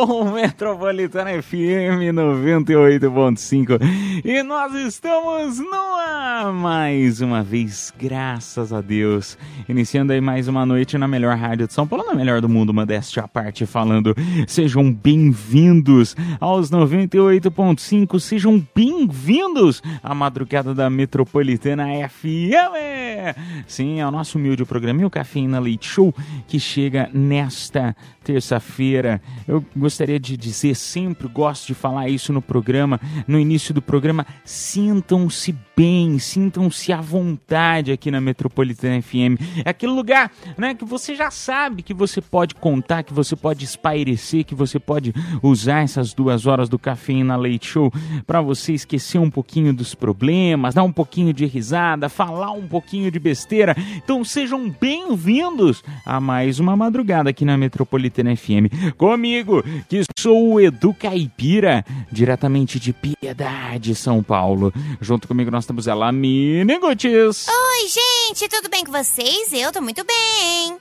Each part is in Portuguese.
Metropolitana FM 98.5 e nós estamos no ar mais uma vez, graças a Deus. Iniciando aí mais uma noite na melhor rádio de São Paulo, na melhor do mundo, modéstia à parte falando. Sejam bem-vindos aos 98.5, sejam bem-vindos à madrugada da Metropolitana FM. Sim, é o nosso humilde programinha, o Cafeína Leite Show, que chega nesta terça-feira. Eu gostaria de dizer, sempre gosto de falar isso no programa, no início do programa, sintam-se bem, sintam-se à vontade aqui na Metropolitana FM. É aquele lugar, né, que você já sabe que você pode contar, que você pode espairecer, que você pode usar essas duas horas do Cafeína Leite Show para você esquecer um pouquinho dos problemas, dar um pouquinho de risada, falar um pouquinho de besteira. Então sejam bem-vindos a mais uma madrugada aqui na Metropolitana FM. Comigo, que sou o Edu Caipira, diretamente de Piedade, São Paulo. Junto comigo nós temos ela, Mini Gutis. Oi, gente, tudo bem com vocês? Eu tô muito bem.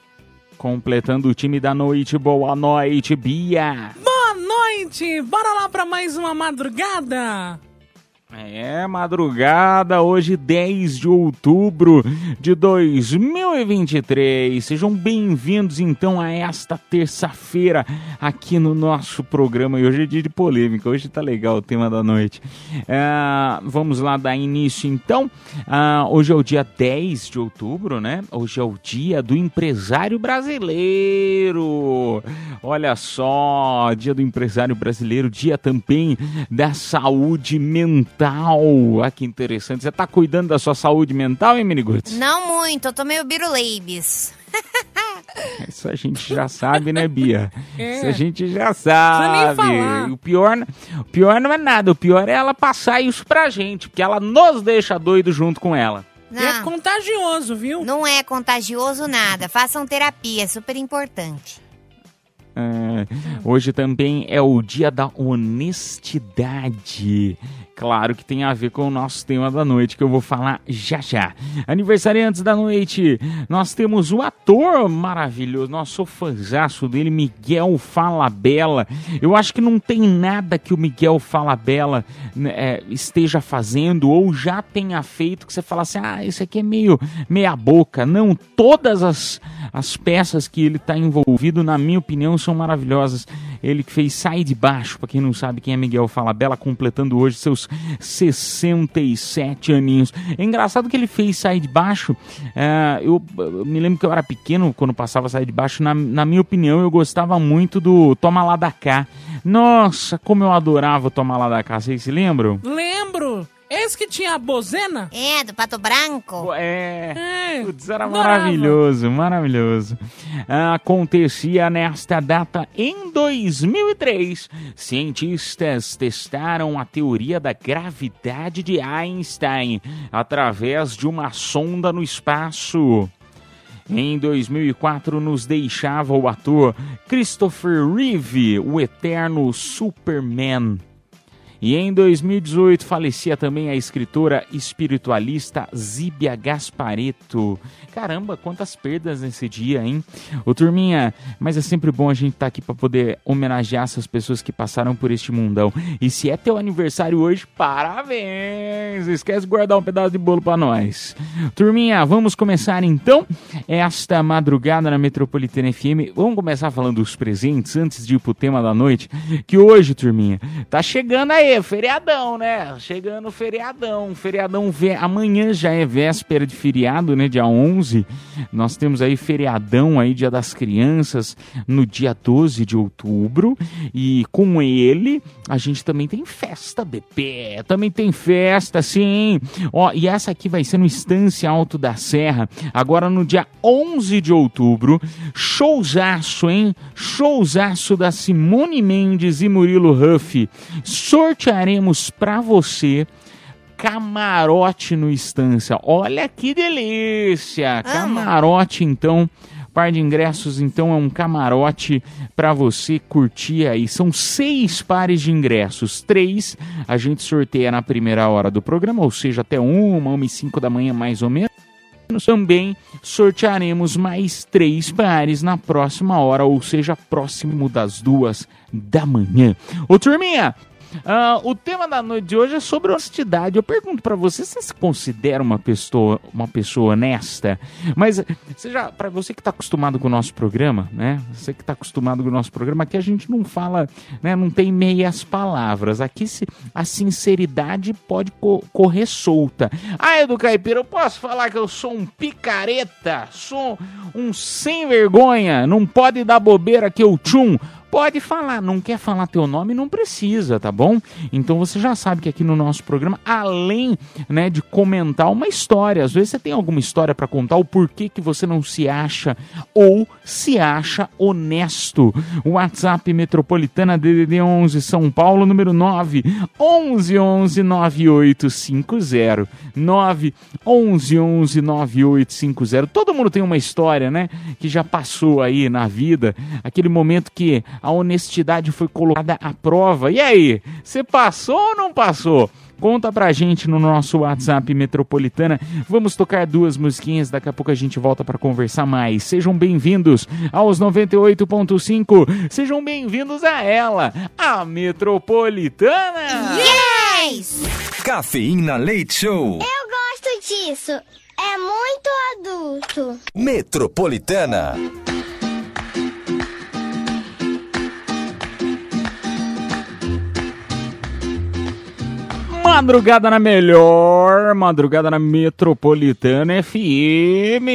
Completando o time da noite, boa noite, Bia. Boa noite! Bora lá pra mais uma madrugada? É, madrugada, hoje 10 de outubro de 2023. Sejam bem-vindos então a esta terça-feira aqui no nosso programa. E hoje é dia de polêmica, hoje tá legal o tema da noite. É, vamos lá dar início então. Ah, hoje é o dia 10 de outubro, né? Hoje é o dia do empresário brasileiro. Olha só, dia do empresário brasileiro, dia também da saúde mental. Ah, que interessante. Você tá cuidando da sua saúde mental, hein, Miniguts? Não muito, eu tô meio biruleibes. Isso a gente já sabe, né, Bia? É. Isso a gente já sabe. falar. O pior, o pior não é nada, o pior é ela passar isso pra gente, porque ela nos deixa doido junto com ela. E é Não, contagioso, viu? não é contagioso nada. Façam terapia, é super importante. É, hoje também é o dia da honestidade. Claro que tem a ver com o nosso tema da noite, que eu vou falar já já. Aniversariantes da noite, nós temos o ator maravilhoso, nosso sou fãzaço dele, Miguel Falabella. Eu acho que não tem nada que o Miguel Falabella né, é, esteja fazendo ou já tenha feito que você fala assim, ah, isso aqui é meio meia boca. Não, todas as, as peças que ele está envolvido, na minha opinião, são maravilhosas. Ele que fez Sai de Baixo, para quem não sabe quem é Miguel Falabella, completando hoje seus 67 aninhos. É engraçado que ele fez Sai de Baixo. é, eu, eu me lembro que eu era pequeno quando passava Sai de Baixo. Na, na minha opinião, eu gostava muito do Toma Lá da Cá. Nossa, como eu adorava Toma Lá da Cá. Vocês se lembram? Lembro! Esse que tinha a bozena? É, do Pato Branco. É. É, Putz, era adorava. maravilhoso, maravilhoso. Acontecia nesta data em 2003. Cientistas testaram a teoria da gravidade de Einstein através de uma sonda no espaço. Em 2004, nos deixava o ator Christopher Reeve, o eterno Superman. E em 2018 falecia também a escritora espiritualista Zíbia Gaspareto. Caramba, quantas perdas nesse dia, hein? Ô turminha, mas é sempre bom a gente estar aqui para poder homenagear essas pessoas que passaram por este mundão. E se é teu aniversário hoje, parabéns! Esquece de guardar um pedaço de bolo para nós. Turminha, vamos começar então esta madrugada na Metropolitana FM. Vamos começar falando dos presentes antes de ir pro tema da noite, que hoje, turminha, tá chegando aí feriadão, né? Chegando feriadão. Feriadão vé- amanhã já é véspera de feriado, né? Dia 11. Nós temos aí feriadão aí, Dia das Crianças, no dia 12 de outubro. E com ele, a gente também tem festa, bebê. Também tem festa, sim. Ó, e essa aqui vai ser no Estância Alto da Serra, agora no dia 11 de outubro. Showzaço, hein? Showzaço da Simone Mendes e Murilo Huff. Sortearemos pra você camarote no Estância. Olha que delícia! Camarote, então. Par de ingressos, então, é um camarote para você curtir aí. São seis pares de ingressos. Três a gente sorteia na primeira hora do programa, ou seja, até uma, uma e cinco da manhã, mais ou menos. Também sortearemos mais três pares na próxima hora, ou seja, próximo das duas da manhã. Ô turminha, ah, o tema da noite de hoje é sobre honestidade. Eu pergunto pra você, você se considera uma pessoa, uma pessoa honesta? Mas seja para você que tá acostumado com o nosso programa, né? Você que tá acostumado com o nosso programa, aqui a gente não fala, né? Não tem meias palavras. Aqui se, a sinceridade pode co- correr solta. Ah, Edu Caipira, eu posso falar que eu sou um picareta, sou um sem vergonha, não pode dar bobeira que eu tchum. Pode falar, não quer falar teu nome, não precisa, tá bom? Então você já sabe que aqui no nosso programa, além né, de comentar uma história, às vezes você tem alguma história pra contar, o porquê que você não se acha ou se acha honesto. WhatsApp Metropolitana DDD 11 São Paulo, número 9 11 11 9850 9 11 11 9850. Todo mundo tem uma história, né? Que já passou aí na vida, aquele momento que a honestidade foi colocada à prova. E aí, você passou ou não passou? Conta pra gente no nosso WhatsApp Metropolitana. Vamos tocar duas musiquinhas, daqui a pouco a gente volta pra conversar mais. Sejam bem-vindos aos 98.5. Sejam bem-vindos a ela, a Metropolitana. Yes! Cafeína Leite Show. Eu gosto disso. É muito adulto. Metropolitana. Madrugada na melhor, madrugada na Metropolitana FM.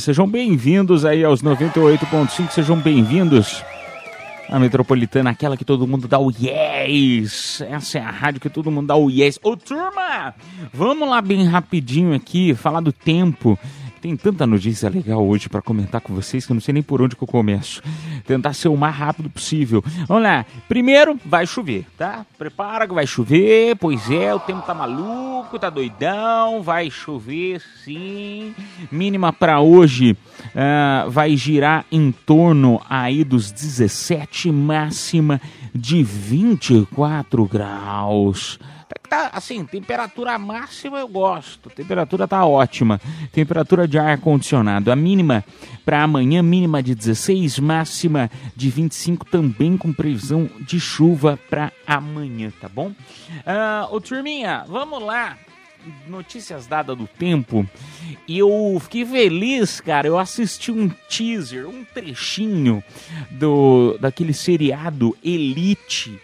Sejam bem-vindos aí aos 98.5, sejam bem-vindos. A Metropolitana, aquela que todo mundo dá o yes. Essa é a rádio que todo mundo dá o yes. Ô turma, vamos lá bem rapidinho aqui, falar do tempo. Tem tanta notícia legal hoje pra comentar com vocês que eu não sei nem por onde que eu começo. Tentar ser o mais rápido possível. Vamos lá. Primeiro, vai chover, tá? Prepara que vai chover. Pois é, o tempo tá maluco, tá doidão. Vai chover, sim. Mínima pra hoje ah, vai girar em torno aí dos 17, máxima de 24 graus. Tá, tá, assim, temperatura máxima eu gosto. Temperatura tá ótima. Temperatura de ar condicionado. A mínima para amanhã, mínima de 16, máxima de 25, também com previsão de chuva para amanhã, tá bom? Ah, ô turminha, vamos lá. Notícias dadas do tempo. E eu fiquei feliz, cara. Eu assisti um teaser, um trechinho do daquele seriado Elite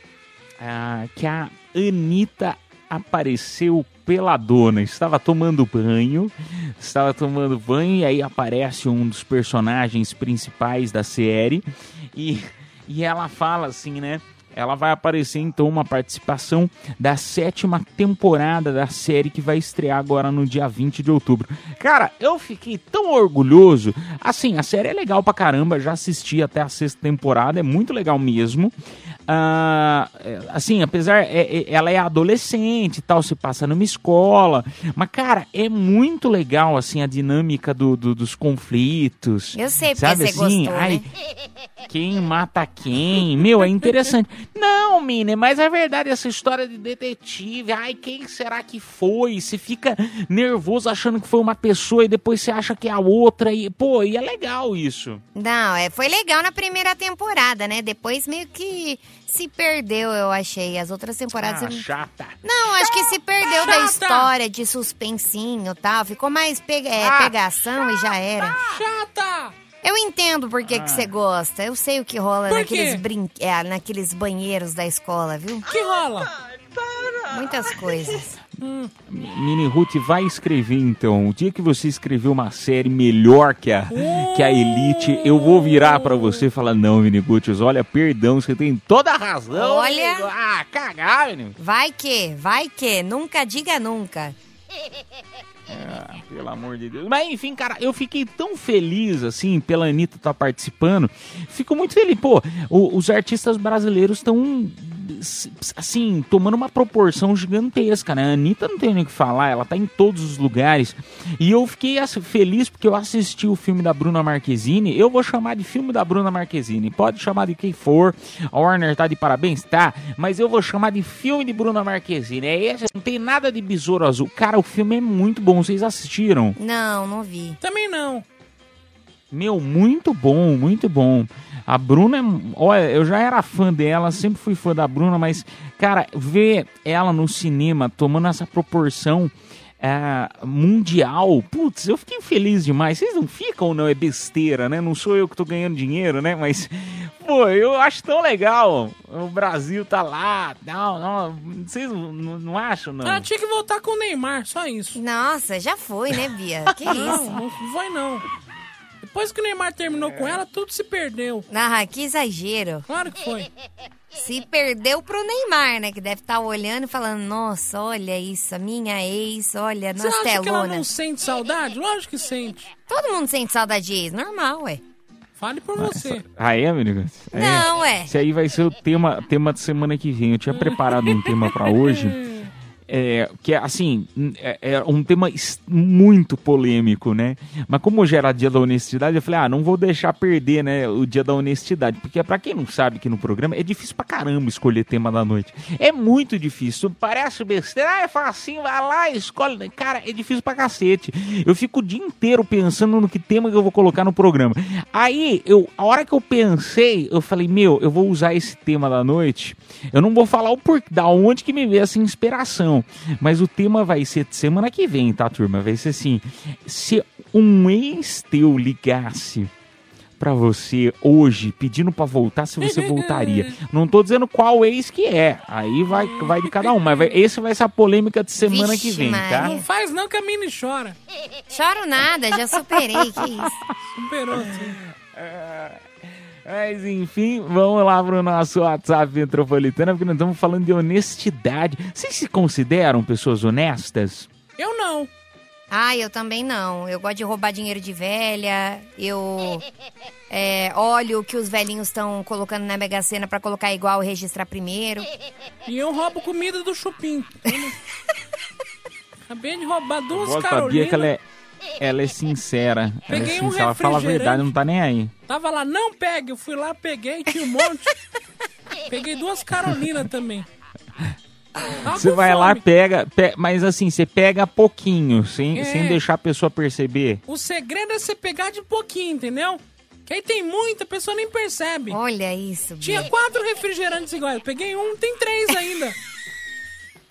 ah, que a Anitta apareceu peladona, estava tomando banho, estava tomando banho e aí aparece um dos personagens principais da série e, e ela fala assim, né? Ela vai aparecer então uma participação da sétima temporada da série que vai estrear agora no dia 20 de outubro. Cara, eu fiquei tão orgulhoso. Assim, a série é legal pra caramba, já assisti até a sexta temporada, é muito legal mesmo. Ah, é, assim, apesar, é- é- ela é adolescente e tal, se passa numa escola, mas cara, é muito legal assim a dinâmica do, do- dos conflitos. Eu sei porque sabe você assim? gostou, Ai, né? quem mata quem? Meu, é interessante. Não, Mine, mas é verdade essa história de detetive. Ai, quem será que foi? Você fica nervoso achando que foi uma pessoa e depois você acha que é a outra e pô, e é legal isso. Não, é, foi legal na primeira temporada, né? Depois meio que se perdeu, eu achei. As outras temporadas. Ah, eu- chata. Não, acho que se perdeu da Chata. história de suspensinho e tal. Ficou mais pe- é, Ah. pegação e já era. Chata! Eu entendo por que que você gosta. Eu sei o que rola Por naqueles, brin... é, naqueles banheiros da escola, viu? Que rola? Muitas coisas. Mini Ruth, vai escrever então. O dia que você escrever uma série melhor que a, que a Elite, eu vou virar pra você e falar: Não, Mini Ruth, olha, perdão, você tem toda a razão. Olha. amigo. Ah, cagar, Mini. Vai que, vai que. Nunca diga nunca. Ah, pelo amor de Deus. Mas enfim, cara, eu fiquei tão feliz, assim, pela Anitta estar participando. Fico muito feliz. Pô, o- os artistas brasileiros estão, assim, tomando uma proporção gigantesca, né? A Anitta não tem nem o que falar, ela tá em todos os lugares. E eu fiquei assim, feliz porque eu assisti o filme da Bruna Marquezine. Eu vou chamar de filme da Bruna Marquezine. Pode chamar de quem for. A Warner tá de parabéns, tá? Mas eu vou chamar de filme de Bruna Marquezine. É esse, não tem nada de besouro azul. Cara, o filme é muito bom. Vocês assistiram? Não, não vi. Também não. Meu, muito bom, muito bom. A Bruna, é- olha, eu já era fã dela, sempre fui fã da Bruna, mas, cara, ver ela no cinema tomando essa proporção é, mundial, putz, eu fiquei feliz demais. Vocês não ficam ou não? É besteira, né? Não sou eu que tô ganhando dinheiro, né? Mas, pô, eu acho tão legal. O Brasil tá lá, não, não. Vocês não, não- não acham, não? Ela tinha que voltar com o Neymar, só isso. Nossa, já foi, né, Bia? Que Não, isso? não foi não. Depois que o Neymar terminou com ela, tudo se perdeu. Ah, que exagero. Claro que foi. Se perdeu pro Neymar, né? Que deve estar olhando e falando: Nossa, olha isso, a minha ex, olha, Você acha que ela não sente saudade? Lógico que sente. Todo mundo sente saudade de ex, normal, ué. Fale por você. Ah, é, amigo? É. Não, é. Esse aí vai ser o tema, tema de semana que vem. Eu tinha preparado um tema pra hoje. É, que é assim, é, é um tema muito polêmico, né? Mas como hoje era dia da honestidade, eu falei, ah, não vou deixar perder, né, o dia da honestidade. Porque pra quem não sabe que no programa é difícil pra caramba escolher tema da noite. É muito difícil. Parece besteira, ah, é facinho, vai lá, escolhe. Cara, é difícil pra cacete. Eu fico o dia inteiro pensando no que tema que eu vou colocar no programa. Aí, eu, a hora que eu pensei, eu falei, meu, eu vou usar esse tema da noite. Eu não vou falar o porquê, da onde que me veio essa inspiração. Mas o tema vai ser de semana que vem, tá, turma? Vai ser assim: se um ex teu ligasse pra você hoje, pedindo pra voltar, se você voltaria. Não tô dizendo qual ex que é. Aí vai, vai de cada um. Mas vai, esse vai ser a polêmica de semana Vixe, que vem, tá? Não faz não que a Mini chora. Choro nada, já superei, que isso. Superou, sim. Mas enfim, vamos lá pro nosso WhatsApp metropolitana, porque nós estamos falando de honestidade. Vocês se consideram pessoas honestas? Eu não. Ah, eu também não. Eu gosto de roubar dinheiro de velha. Eu é, olho o que os velhinhos estão colocando na Mega Sena pra colocar igual e registrar primeiro. E eu roubo comida do Chupim. Acabei de roubar duas Carolinas. que ela é, ela é sincera. Ela é Peguei um sincera, ela fala a verdade, refrigerante. não tá nem aí. Tava lá, não pegue. Eu fui lá, peguei, tinha um monte. Peguei duas Carolinas também. Tava Você com vai lá, fome. pega, pe- mas assim, você pega pouquinho, sem, É. sem deixar a pessoa perceber. O segredo é você pegar de pouquinho, entendeu? Que aí tem muita, a pessoa nem percebe. Olha isso, Tinha quatro refrigerantes iguais. Peguei um, tem três ainda.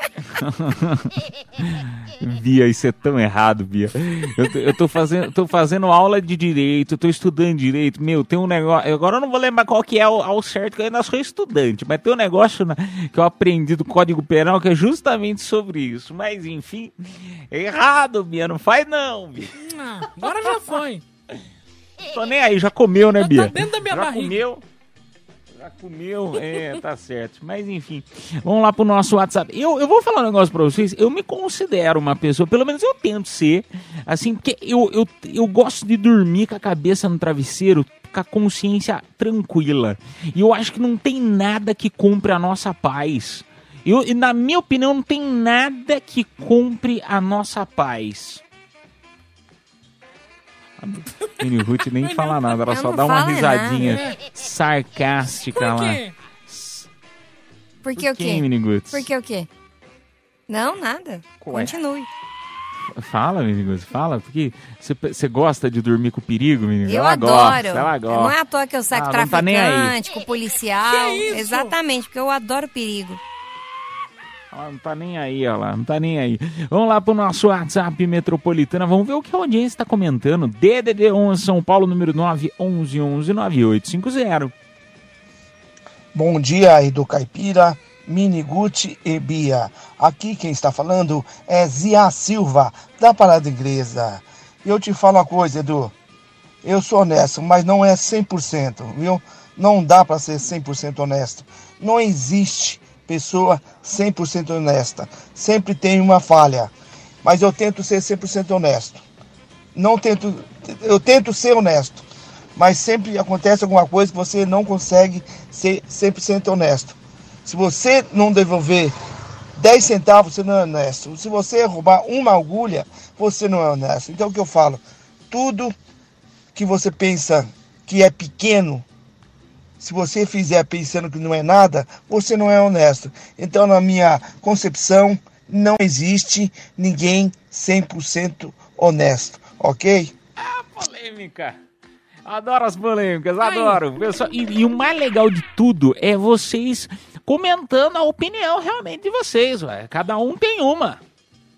Bia, isso é tão errado, Bia. Eu, tô- eu tô, fazendo, tô fazendo aula de direito, tô estudando direito. Meu, tem um negócio. Agora eu não vou lembrar qual que é ao, ao certo, que eu ainda sou estudante, mas tem um negócio na- que eu aprendi do Código Penal que é justamente sobre isso. Mas enfim, é errado, Bia. Não faz não, Bia. Ah, agora já foi. Tô nem aí, já comeu, né, tá Bia? dentro da minha já barriga. comeu. Já comeu, é, tá certo. Mas enfim, vamos lá pro nosso WhatsApp. Eu, eu vou falar um negócio pra vocês. Eu me considero uma pessoa, pelo menos eu tento ser, assim, porque eu, eu, eu gosto de dormir com a cabeça no travesseiro, com a consciência tranquila. E eu acho que não tem nada que compre a nossa paz. Eu, e na minha opinião, não tem nada que compre a nossa paz. A Mini Ruth nem fala nada, ela só dá uma risadinha nada. Sarcástica Por lá. quê? Por que o quem, quê? Mini Guts? Por que o quê? Não, nada. Ué. Continue. Fala, Mini Guts, fala, porque você- gosta de dormir com perigo, Mini Guts? Eu ela adoro. Gosta, ela gosta. Não é à toa que eu saio Ah, tá nem aí. traficante, com policial. Que isso? Exatamente, porque eu adoro perigo. Não tá nem aí, ó lá, não tá nem aí. Vamos lá pro nosso WhatsApp metropolitana, vamos ver o que a audiência tá comentando. DDD11 São Paulo, número 9 11 11 9850. Bom dia do Caipira. Miniguti e Bia. Aqui quem está falando é Zia Silva, da Parada Inglesa. Eu te falo uma coisa, Edu. Eu sou honesto, mas não é 100%, viu? Não dá para ser 100% honesto. Não existe pessoa 100% honesta. Sempre tem uma falha. Mas eu tento ser 100% honesto. Não tento, eu tento ser honesto, mas sempre acontece alguma coisa que você não consegue ser 100% honesto. Se você não devolver 10 centavos, você não é honesto. Se você roubar uma agulha, você não é honesto. Então o que eu falo? Tudo que você pensa que é pequeno, se você fizer pensando que não é nada, você não é honesto. Então, na minha concepção, não existe ninguém 100% honesto, ok? Polêmica. Adoro as polêmicas, adoro. Pessoal, e, e o mais legal de tudo é vocês comentando a opinião realmente de vocês, ué. Cada um tem uma.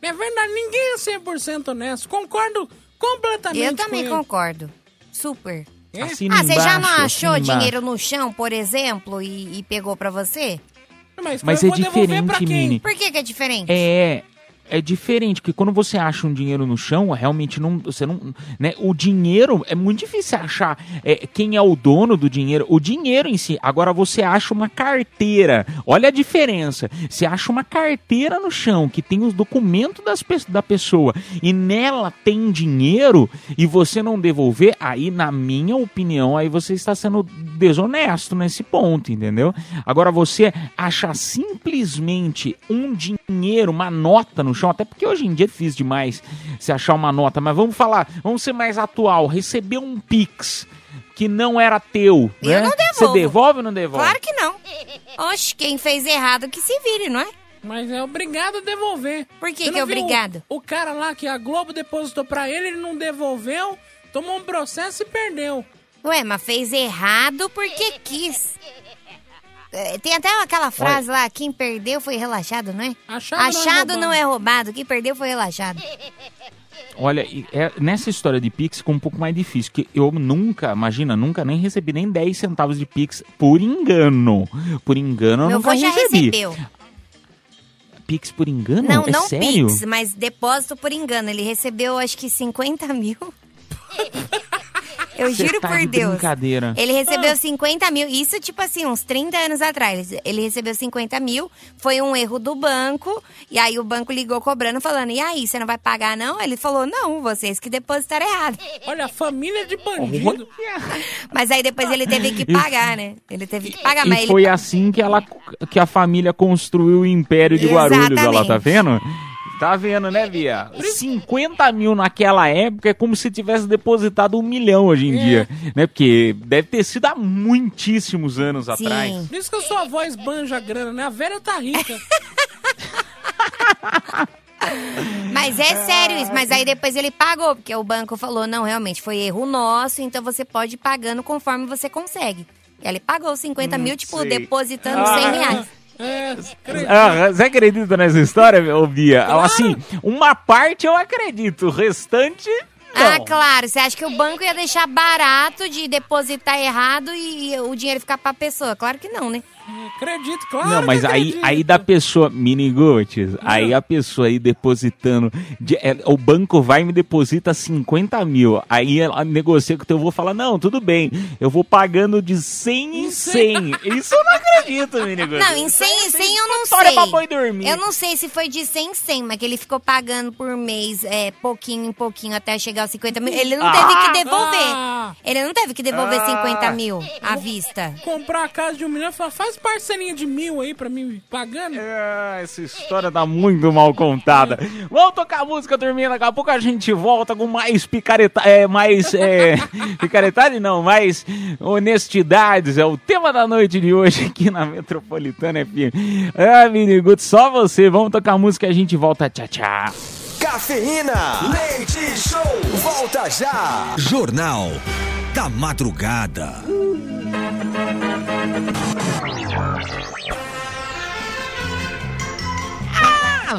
É verdade, ninguém é 100% honesto. Concordo completamente Eu também concordo. Super. É? Assina Ah, você já não achou dinheiro no chão, por exemplo, e, e pegou pra você? Mas, Mas eu é vou devolver pra diferente, quem? Mini. Por que, que é diferente? É. É diferente, porque quando você acha um dinheiro no chão, realmente não. Você não. Né, o dinheiro é muito difícil achar é, quem é o dono do dinheiro. O dinheiro em si. Agora você acha uma carteira. Olha a diferença. Você acha uma carteira no chão que tem os documentos das, da pessoa e nela tem dinheiro e você não devolver, aí, na minha opinião, aí você está sendo desonesto nesse ponto, entendeu? Agora você achar simplesmente um dinheiro, uma nota no chão, até porque hoje em dia é difícil demais você achar uma nota, mas vamos falar, vamos ser mais atual, receber um Pix que não era teu, Eu né? não Você devolve ou não devolve? Claro que não. Oxe, quem fez errado que se vire, não é? Mas é obrigado a devolver. Por que Você que é não viu obrigado? O, o cara lá que a Globo depositou pra ele, ele não devolveu, tomou um processo e perdeu. Ué, mas fez errado porque quis. É, Tem até aquela frase lá, quem perdeu foi relaxado, não é? Achado não é Achado roubado. não é roubado, quem perdeu foi relaxado. Olha, é- nessa história de Pix ficou um pouco mais difícil, que eu nunca, imagina, nunca nem recebi nem 10 centavos de Pix por engano. Por engano eu Meu nunca avô já recebi. recebeu. Pix por engano? Não, é não sério? Pix, mas depósito por engano. Ele recebeu acho que 50 mil. Eu Cê juro tá por de Deus. brincadeira. Ele recebeu 50 mil. Isso, tipo assim, uns 30 anos atrás. Ele recebeu 50 mil. Foi um erro do banco. E aí o banco ligou cobrando, falando: E aí, você não vai pagar, não? Ele falou: Não, vocês que depositaram errado. Olha, família de bandido. Mas aí depois ele teve que pagar, né? Ele teve que pagar, mas E ele. foi assim que, ela, que a família construiu o Império de Guarulhos, olha lá, tá Exatamente. vendo? Tá vendo, né, Bia? 50 mil naquela época é como se tivesse depositado um milhão hoje em É. dia, né? Porque deve ter sido há muitíssimos anos Sim. atrás. Diz que a sua voz banja a grana, né? A velha tá rica. Mas é sério isso, mas aí depois ele pagou, porque o banco falou, não, realmente, foi erro nosso, então você pode ir pagando conforme você consegue. E aí ele pagou 50 mil, tipo, sei. depositando 100 reais. É. Ah, você acredita nessa história, ô Bia? Assim, uma parte eu acredito, o restante. Não. Ah, claro, você acha que o banco ia deixar barato de depositar errado e o dinheiro ficar pra pessoa? Claro que não, né? Acredito, claro. Não, mas que aí, aí da pessoa, miniguts, aí a pessoa aí depositando, de- é, o banco vai e me deposita 50 mil, aí ela negocia com o teu avô e fala, não, tudo bem, eu vou pagando de 100 em 100. Isso eu não acredito, miniguts. Não, em 100 em 100 eu não História sei. pra boi dormir. Eu não sei se foi de 100 em 100, mas que ele ficou pagando por mês, é, pouquinho em pouquinho, até chegar aos 50 mil. Ele não teve que devolver. Ah. Ele não teve que devolver Ah. 50 mil à vista. Comprar a casa de um milhão, fala, faz parcelinha de mil aí pra mim pagando. Ah, essa história tá muito mal contada. Vamos tocar música, turminha. Daqui a pouco a gente volta com mais picareta, é, mais é, picaretagem, não, mais honestidades. É o tema da noite de hoje aqui na Metropolitana FM. Ah, Miniguto, só você. Vamos tocar música e a gente volta. Tchau, tchau. Cafeína. Leite Show. Volta já. Jornal da Madrugada.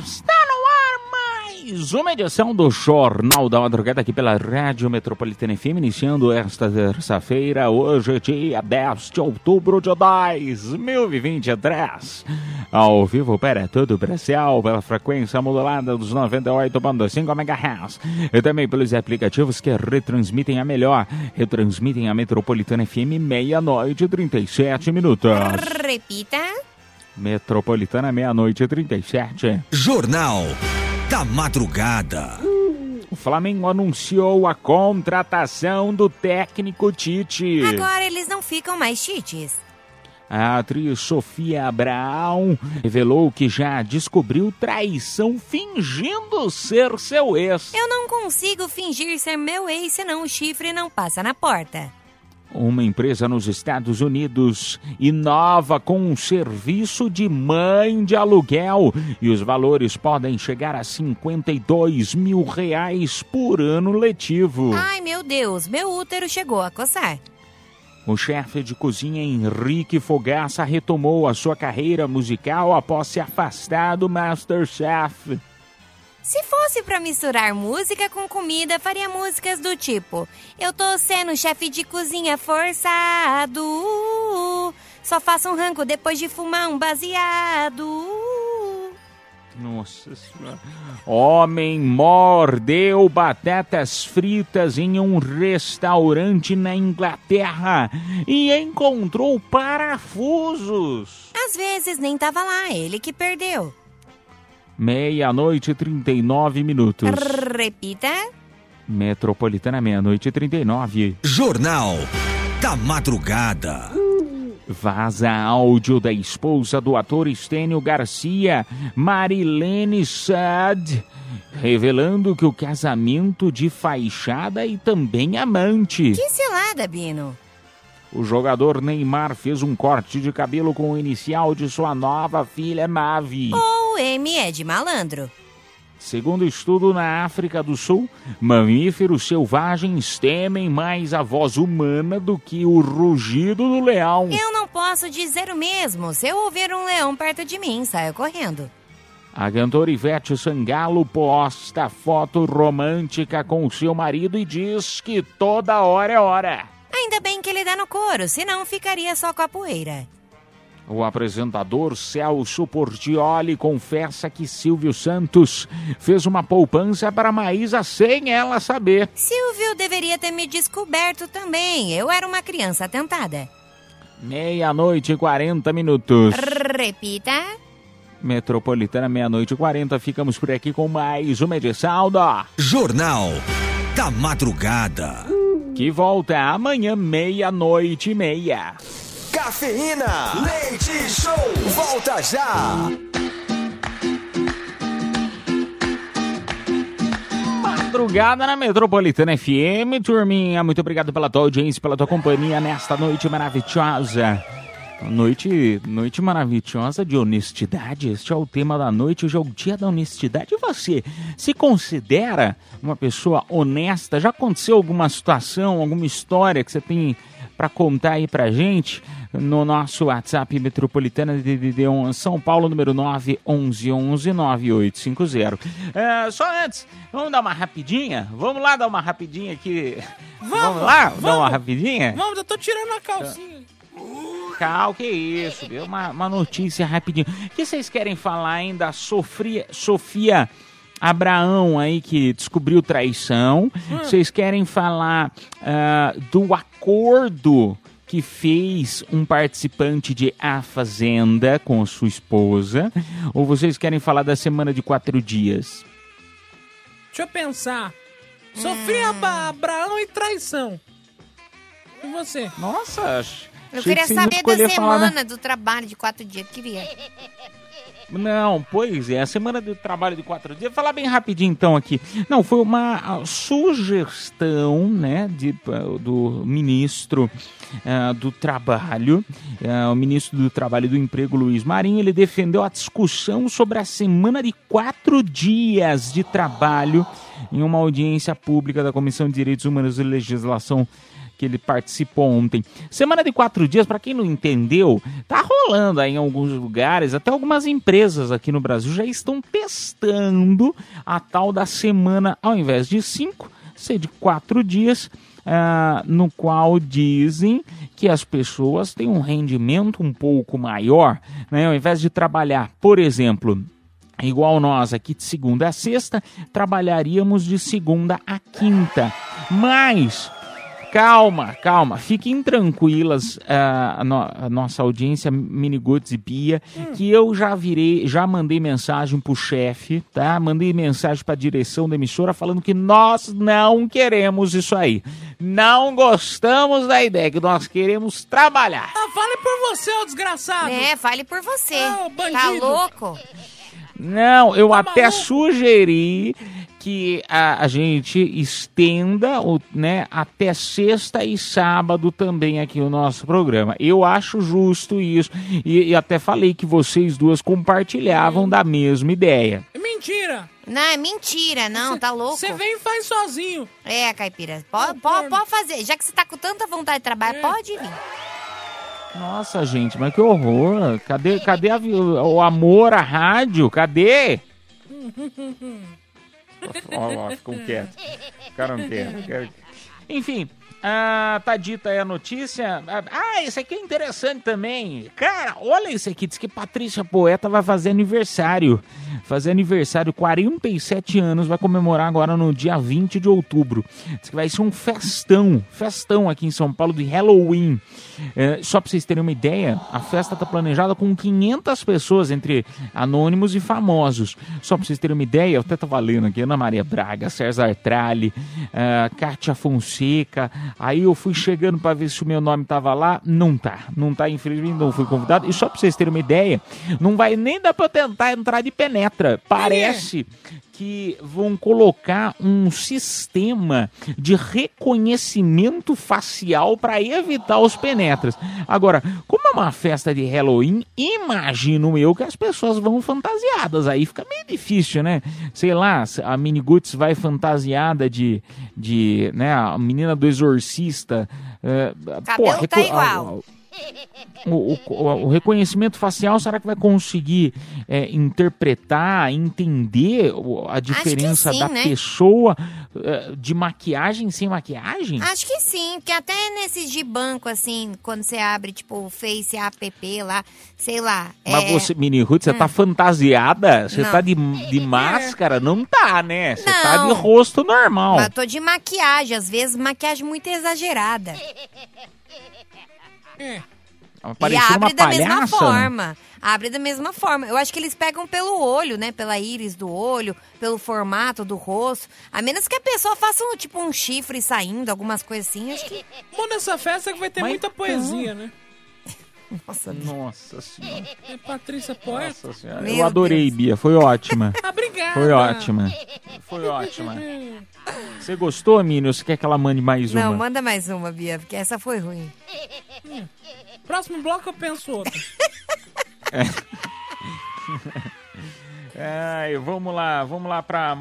Está no ar mais uma edição do Jornal da Madrugada aqui pela Rádio Metropolitana FM, iniciando esta terça-feira, hoje dia 10 de outubro de 2023. Ao vivo para todo o Brasil, pela frequência modulada dos 98.5 MHz e também pelos aplicativos que retransmitem a melhor, retransmitem a Metropolitana FM meia-noite e 37 minutos. Repita. Metropolitana meia-noite e 37. Jornal da Madrugada. O Flamengo anunciou a contratação do técnico Tite. Agora eles não ficam mais chites. A atriz Sofia Abraão revelou que já descobriu traição fingindo ser seu ex. Eu não consigo fingir ser meu ex, senão o chifre não passa na porta. Uma empresa nos Estados Unidos inova com um serviço de mãe de aluguel e os valores podem chegar a 52 mil reais por ano letivo. Ai, meu Deus, meu útero chegou a coçar. O chefe de cozinha Henrique Fogaça retomou a sua carreira musical após se afastar do Masterchef. Se fosse pra misturar música com comida, faria músicas do tipo: Eu tô sendo chefe de cozinha forçado. Só faço um rango depois de fumar um baseado. Nossa senhora. Homem mordeu batatas fritas em um restaurante na Inglaterra e encontrou parafusos. Às vezes nem tava lá, ele que perdeu. Meia-noite e 39 minutos. Repita. Metropolitana, meia-noite e 39. Jornal da Madrugada. Vaza áudio da esposa do ator Estênio Garcia, Marilene Sad, revelando que o casamento de fachada e também amante. Que cilada, Bino. O jogador Neymar fez um corte de cabelo com o inicial de sua nova filha Mavi. M é de malandro. Segundo estudo na África do Sul, mamíferos selvagens temem mais a voz humana do que o rugido do leão. Eu não posso dizer o mesmo. Se eu ouvir um leão perto de mim, saio correndo. A cantora Ivete Sangalo posta foto romântica com seu marido e diz que toda hora é hora. Ainda bem que ele dá no couro, senão ficaria só com a poeira. O apresentador Celso Portioli confessa que Silvio Santos fez uma poupança para Maísa sem ela saber. Silvio deveria ter me descoberto também. Eu era uma criança atentada. Meia-noite e 40 minutos. Repita. Metropolitana, meia-noite e 40. Ficamos por aqui com mais uma edição do Jornal da Madrugada. Que volta amanhã, meia-noite e meia. Cafeína. Leite Show. Volta já. Madrugada na Metropolitana FM, turminha. Muito obrigado pela tua audiência, pela tua companhia nesta noite maravilhosa. Noite, noite maravilhosa de honestidade. Este é o tema da noite. Hoje é o dia da honestidade. E você se considera uma pessoa honesta? Já aconteceu alguma situação, alguma história que você tem para contar aí pra gente? No nosso WhatsApp metropolitana de DDD 1 São Paulo, número 9 11 11 9850. É, só antes, vamos dar uma rapidinha? Vamos lá dar uma rapidinha aqui. Vamos, lá? vamos. Dar uma rapidinha? Vamos, eu tô tirando a calcinha. Cal, que isso? Uma, uma notícia rapidinho. O que vocês querem falar ainda da Sofia, Sofia Abraão aí que descobriu traição? Vocês querem falar ah, do acordo que fez um participante de A Fazenda com a sua esposa? Ou vocês querem falar da semana de quatro dias? Deixa eu pensar. Sofria Ba- Abraão e traição. E você? Nossa, Eu queria saber da escolher falar semana do trabalho de quatro dias. Queria. Não, pois é, a semana de trabalho de quatro dias. Vou falar bem rapidinho então aqui. Não, foi uma ah, sugestão, né, de, ah, do ministro ah, do Trabalho, ah, o ministro do Trabalho e do Emprego, Luiz Marinho, ele defendeu a discussão sobre a semana de quatro dias de trabalho em uma audiência pública da Comissão de Direitos Humanos e Legislação que ele participou ontem. Semana de quatro dias, para quem não entendeu, tá rolando aí em alguns lugares, até algumas empresas aqui no Brasil já estão testando a tal da semana, ao invés de cinco, ser de quatro dias. ah, no qual dizem que as pessoas têm um rendimento um pouco maior, né? Ao invés de trabalhar, por exemplo, igual nós aqui de segunda a sexta, trabalharíamos de segunda a quinta. Mas Calma, calma, fiquem tranquilas, ah, a, no- a nossa audiência, Miniguts e Bia, que eu já virei, já mandei mensagem pro chefe, tá? Mandei mensagem pra direção da emissora falando que nós não queremos isso aí. Não gostamos da ideia, que nós queremos trabalhar. Ah, fale por você, ô desgraçado. É, fale por você. Ah, tá louco? Não, eu Tá até maluco? sugeri que a, a gente estenda o, né, até sexta e sábado também aqui o nosso programa. Eu acho justo isso. E, e até falei que vocês duas compartilhavam da mesma ideia. É Mentira. Não, é mentira, não, tá louco? Você vem e faz sozinho. É, caipira, pode, pode, pode fazer. Já que você tá com tanta vontade de trabalhar, É. pode vir. Nossa, gente, mas que horror. Cadê, cadê a o amor à rádio? Cadê? Ó, ó, ficam quietos. Ficaram quietos. Enfim, ah, tá dita aí a notícia. Ah, esse aqui é interessante também. Cara, olha isso aqui. Diz que Patrícia Poeta vai fazer aniversário. Fazer aniversário, 47 anos, vai comemorar agora no dia 20 de outubro. Diz que vai ser um festão, festão aqui em São Paulo de Halloween. É, só pra vocês terem uma ideia, a festa tá planejada com 500 pessoas, entre anônimos e famosos. Só pra vocês terem uma ideia, eu até tava lendo aqui, Ana Maria Braga, César Tralli, ah, Kátia Fonseca. Aí eu fui chegando pra ver se o meu nome tava lá. Não tá, não tá, infelizmente não fui convidado. E só pra vocês terem uma ideia, não vai nem dar pra eu tentar entrar de penetra. Parece que vão colocar um sistema de reconhecimento facial para evitar os penetras. Agora, como é uma festa de Halloween, imagino eu que as pessoas vão fantasiadas. Aí fica meio difícil, né? Sei lá, a Miniguts vai fantasiada de, de né, a menina do exorcista. é, Cabelo tá igual. o, o- o- o reconhecimento facial, será que vai conseguir é, interpretar, entender a diferença sim, da né? pessoa é, de maquiagem sem maquiagem? Acho que sim, porque até nesses de banco, assim, quando você abre, tipo, o Face app lá, sei lá. Mas é... você, Mini Ruth, você tá fantasiada? Você Não. tá de, de máscara? Não tá, né? Você tá Não. de rosto normal. Mas eu tô de maquiagem, às vezes maquiagem muito exagerada. É. e abre uma da mesma palhaça. forma. Abre da mesma forma. Eu acho que eles pegam pelo olho, né? Pela íris do olho, pelo formato do rosto. A menos que a pessoa faça um, tipo um chifre saindo, algumas coisas assim. Acho que. Bom nessa festa que vai ter Mas muita então. poesia, né? Nossa, Nossa senhora. É Patrícia Poeta. Nossa senhora. Meu Eu adorei, Deus. Bia. Foi ótima. Ah, obrigada. Foi ótima. Foi ótima. Você gostou, Mini? Ou você quer que ela mande mais uma? Não, manda mais uma, Bia, porque essa foi ruim. Próximo bloco eu penso outra. Ai, vamos lá, vamos lá para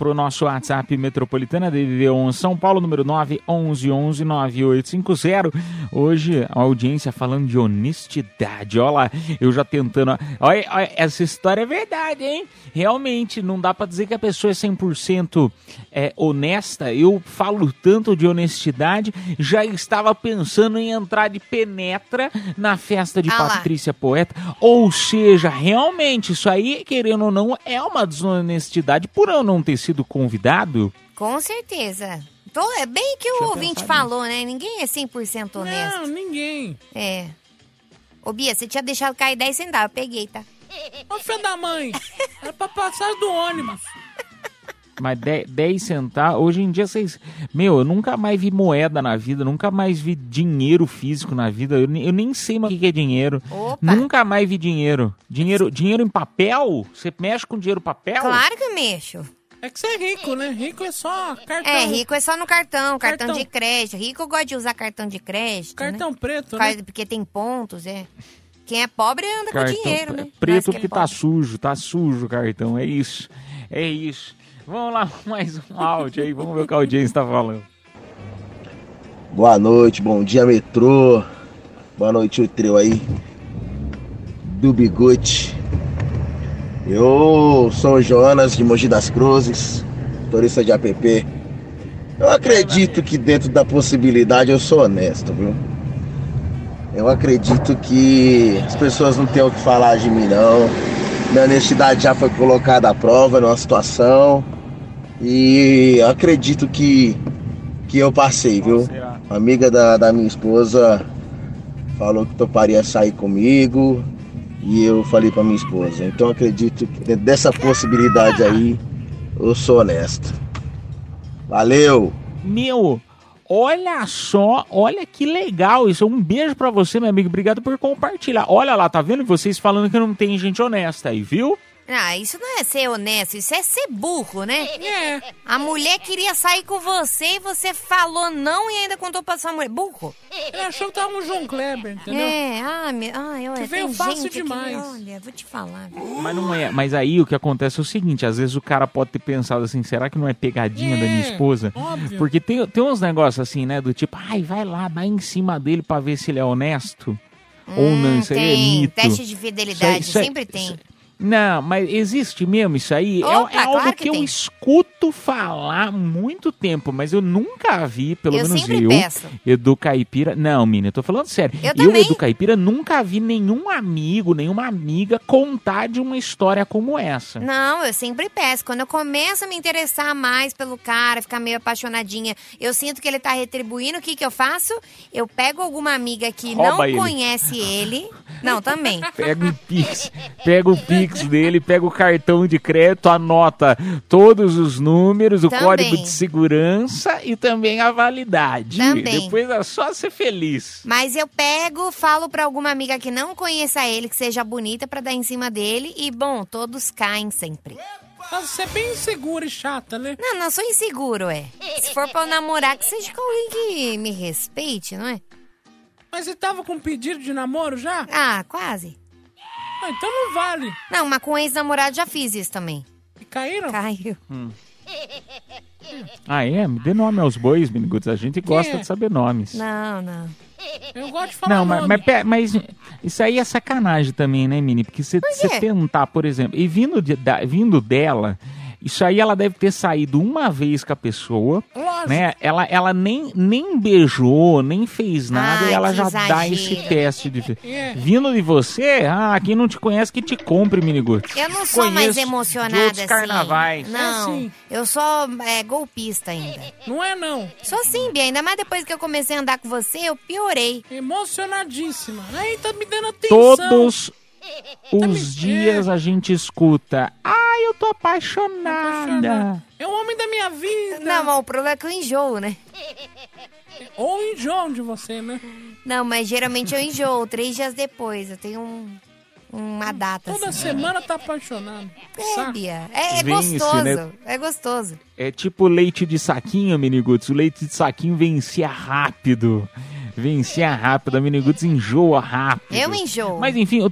o nosso WhatsApp Metropolitana DDD1 São Paulo, número 911-9850. Hoje a audiência falando de honestidade. Olha lá, eu já tentando. Olha, olha, essa história é verdade, hein? Realmente, não dá para dizer que a pessoa é 100% é, honesta. Eu falo tanto de honestidade, já estava pensando em entrar de penetra na festa de Ah. Patrícia Poeta. Ou seja, realmente, isso aí, querendo ou não, é uma desonestidade por eu não ter sido convidado. Com certeza. Tô, é bem que o Deixa eu ouvinte falou, né? Ninguém é 100% honesto. Não, ninguém. É. Ô, Bia, você tinha deixado cair 10 centavos. Eu peguei, tá? Ô, filho da mãe. Era pra passar do ônibus. Mas 10 10 centavos, hoje em dia vocês. Meu, eu nunca mais vi moeda na vida, nunca mais vi dinheiro físico na vida. Eu, nem- eu nem sei mais o que que é dinheiro. Opa. Nunca mais vi dinheiro. Dinheiro, dinheiro em papel? Você mexe com dinheiro papel? Claro que eu mexo. É que você é rico, né? Rico é só cartão. É, rico é só no cartão, cartão, Cartão. de crédito. Rico gosta de usar cartão de crédito. Cartão né? preto, né? Porque tem pontos, é. Quem é pobre anda Cartão com dinheiro, né? preto quem porque é tá pobre- sujo, tá sujo o cartão, é isso. É isso. Vamos lá, mais um áudio aí, vamos ver o que a audiência está falando. Boa noite, bom dia, metrô. Boa noite, o trio aí do Bigode. Eu sou o Jonas de Mogi das Cruzes, motorista de app. Eu acredito que dentro da possibilidade eu sou honesto, viu? Eu acredito que as pessoas não têm o que falar de mim, não. Minha honestidade já foi colocada à prova numa situação. E acredito que, que eu passei, viu? Uma amiga da, da minha esposa falou que toparia sair comigo. E eu falei pra minha esposa. Então acredito que dentro dessa possibilidade aí, eu sou honesto. Valeu! Meu, olha só, olha que legal isso. Um beijo pra você, meu amigo. Obrigado por compartilhar. Olha lá, tá vendo vocês falando que não tem gente honesta aí, viu? Ah, isso não é ser honesto, isso é ser burro, né? É. A mulher queria sair com você e você falou não e ainda contou pra sua mulher. Burro. Ele achou que tava um João Kleber, entendeu? É, ah, meu, ai, olha, Que veio tem fácil gente demais. Que, olha, vou te falar. Mas não é. Mas aí o que acontece é o seguinte: às vezes o cara pode ter pensado assim, será que não é pegadinha da minha É, esposa? óbvio. Porque tem, tem uns negócios assim, né? Do tipo, ai, vai lá, vai em cima dele pra ver se ele é honesto. Ou não, isso aí é mito. teste de fidelidade, Isso aí- sempre tem. Não, mas existe mesmo isso aí. É- Opa, é, algo claro que, que eu escuto falar há muito tempo, mas eu nunca vi, pelo Eu menos eu, peço. Edu Caipira. Não, menina, eu tô falando sério. Eu eu, também. Edu Caipira, nunca vi nenhum amigo, nenhuma amiga contar de uma história como essa. Não, eu sempre peço. Quando eu começo a me interessar mais pelo cara, ficar meio apaixonadinha, eu sinto que ele tá retribuindo, o que que eu faço? Eu pego alguma amiga que Rouba não ele. conhece ele. Não, também. Pega o Pix, pega o Pix dele, pega o cartão de crédito, anota todos os números, o Também. código de segurança e também a validade. Também. Depois é só ser feliz. Mas eu pego, falo pra alguma amiga que não conheça ele, que seja bonita, pra dar em cima dele. E, bom, todos caem sempre. Mas Você é bem insegura e chata, né? Não, não sou inseguro, é. Se for pra eu namorar, que seja com alguém que me respeite, não é? Mas você tava com pedido de namoro já? Ah, quase. Ah, então não vale. Não, mas com ex-namorado já fiz isso também. E caíram? Caiu. Ah, é? Me dê nome aos bois, Miniguts. A gente gosta é? de saber nomes. Não, não. Eu gosto de falar Não, mas, nome. mas, mas isso aí é sacanagem também, né, Mini? Porque você tentar, por exemplo, e vindo, de- da- vindo dela, isso aí ela deve ter saído uma vez com a pessoa, Lógico. né? Ela, ela nem, nem beijou, nem fez nada Ai, e ela já dá exagero. esse teste de. Vindo de você, ah, quem não te conhece que te compre, Miniguts. Eu não sou mais Conheço emocionada de outros assim. carnavais. Não, É sim. eu sou é, golpista ainda. Não é não. Sou sim, Bia. Ainda mais depois que eu comecei a andar com você, eu piorei. Emocionadíssima. Aí tá me dando atenção. Todos os dias a gente escuta. Ai, eu tô apaixonada. É o homem da minha vida. Não, mas o problema é que eu enjoo, né? Ou enjoo de você, né? Não, mas geralmente eu enjoo três dias depois. Eu tenho um, uma data Toda assim. semana tá apaixonado. É. Bia. É, é Vence, gostoso. né? É gostoso. É tipo leite de saquinho, Miniguts. O leite de saquinho vencia rápido. Vencia rápido. A Miniguts enjoa rápido. Eu enjoo. Mas enfim, ô,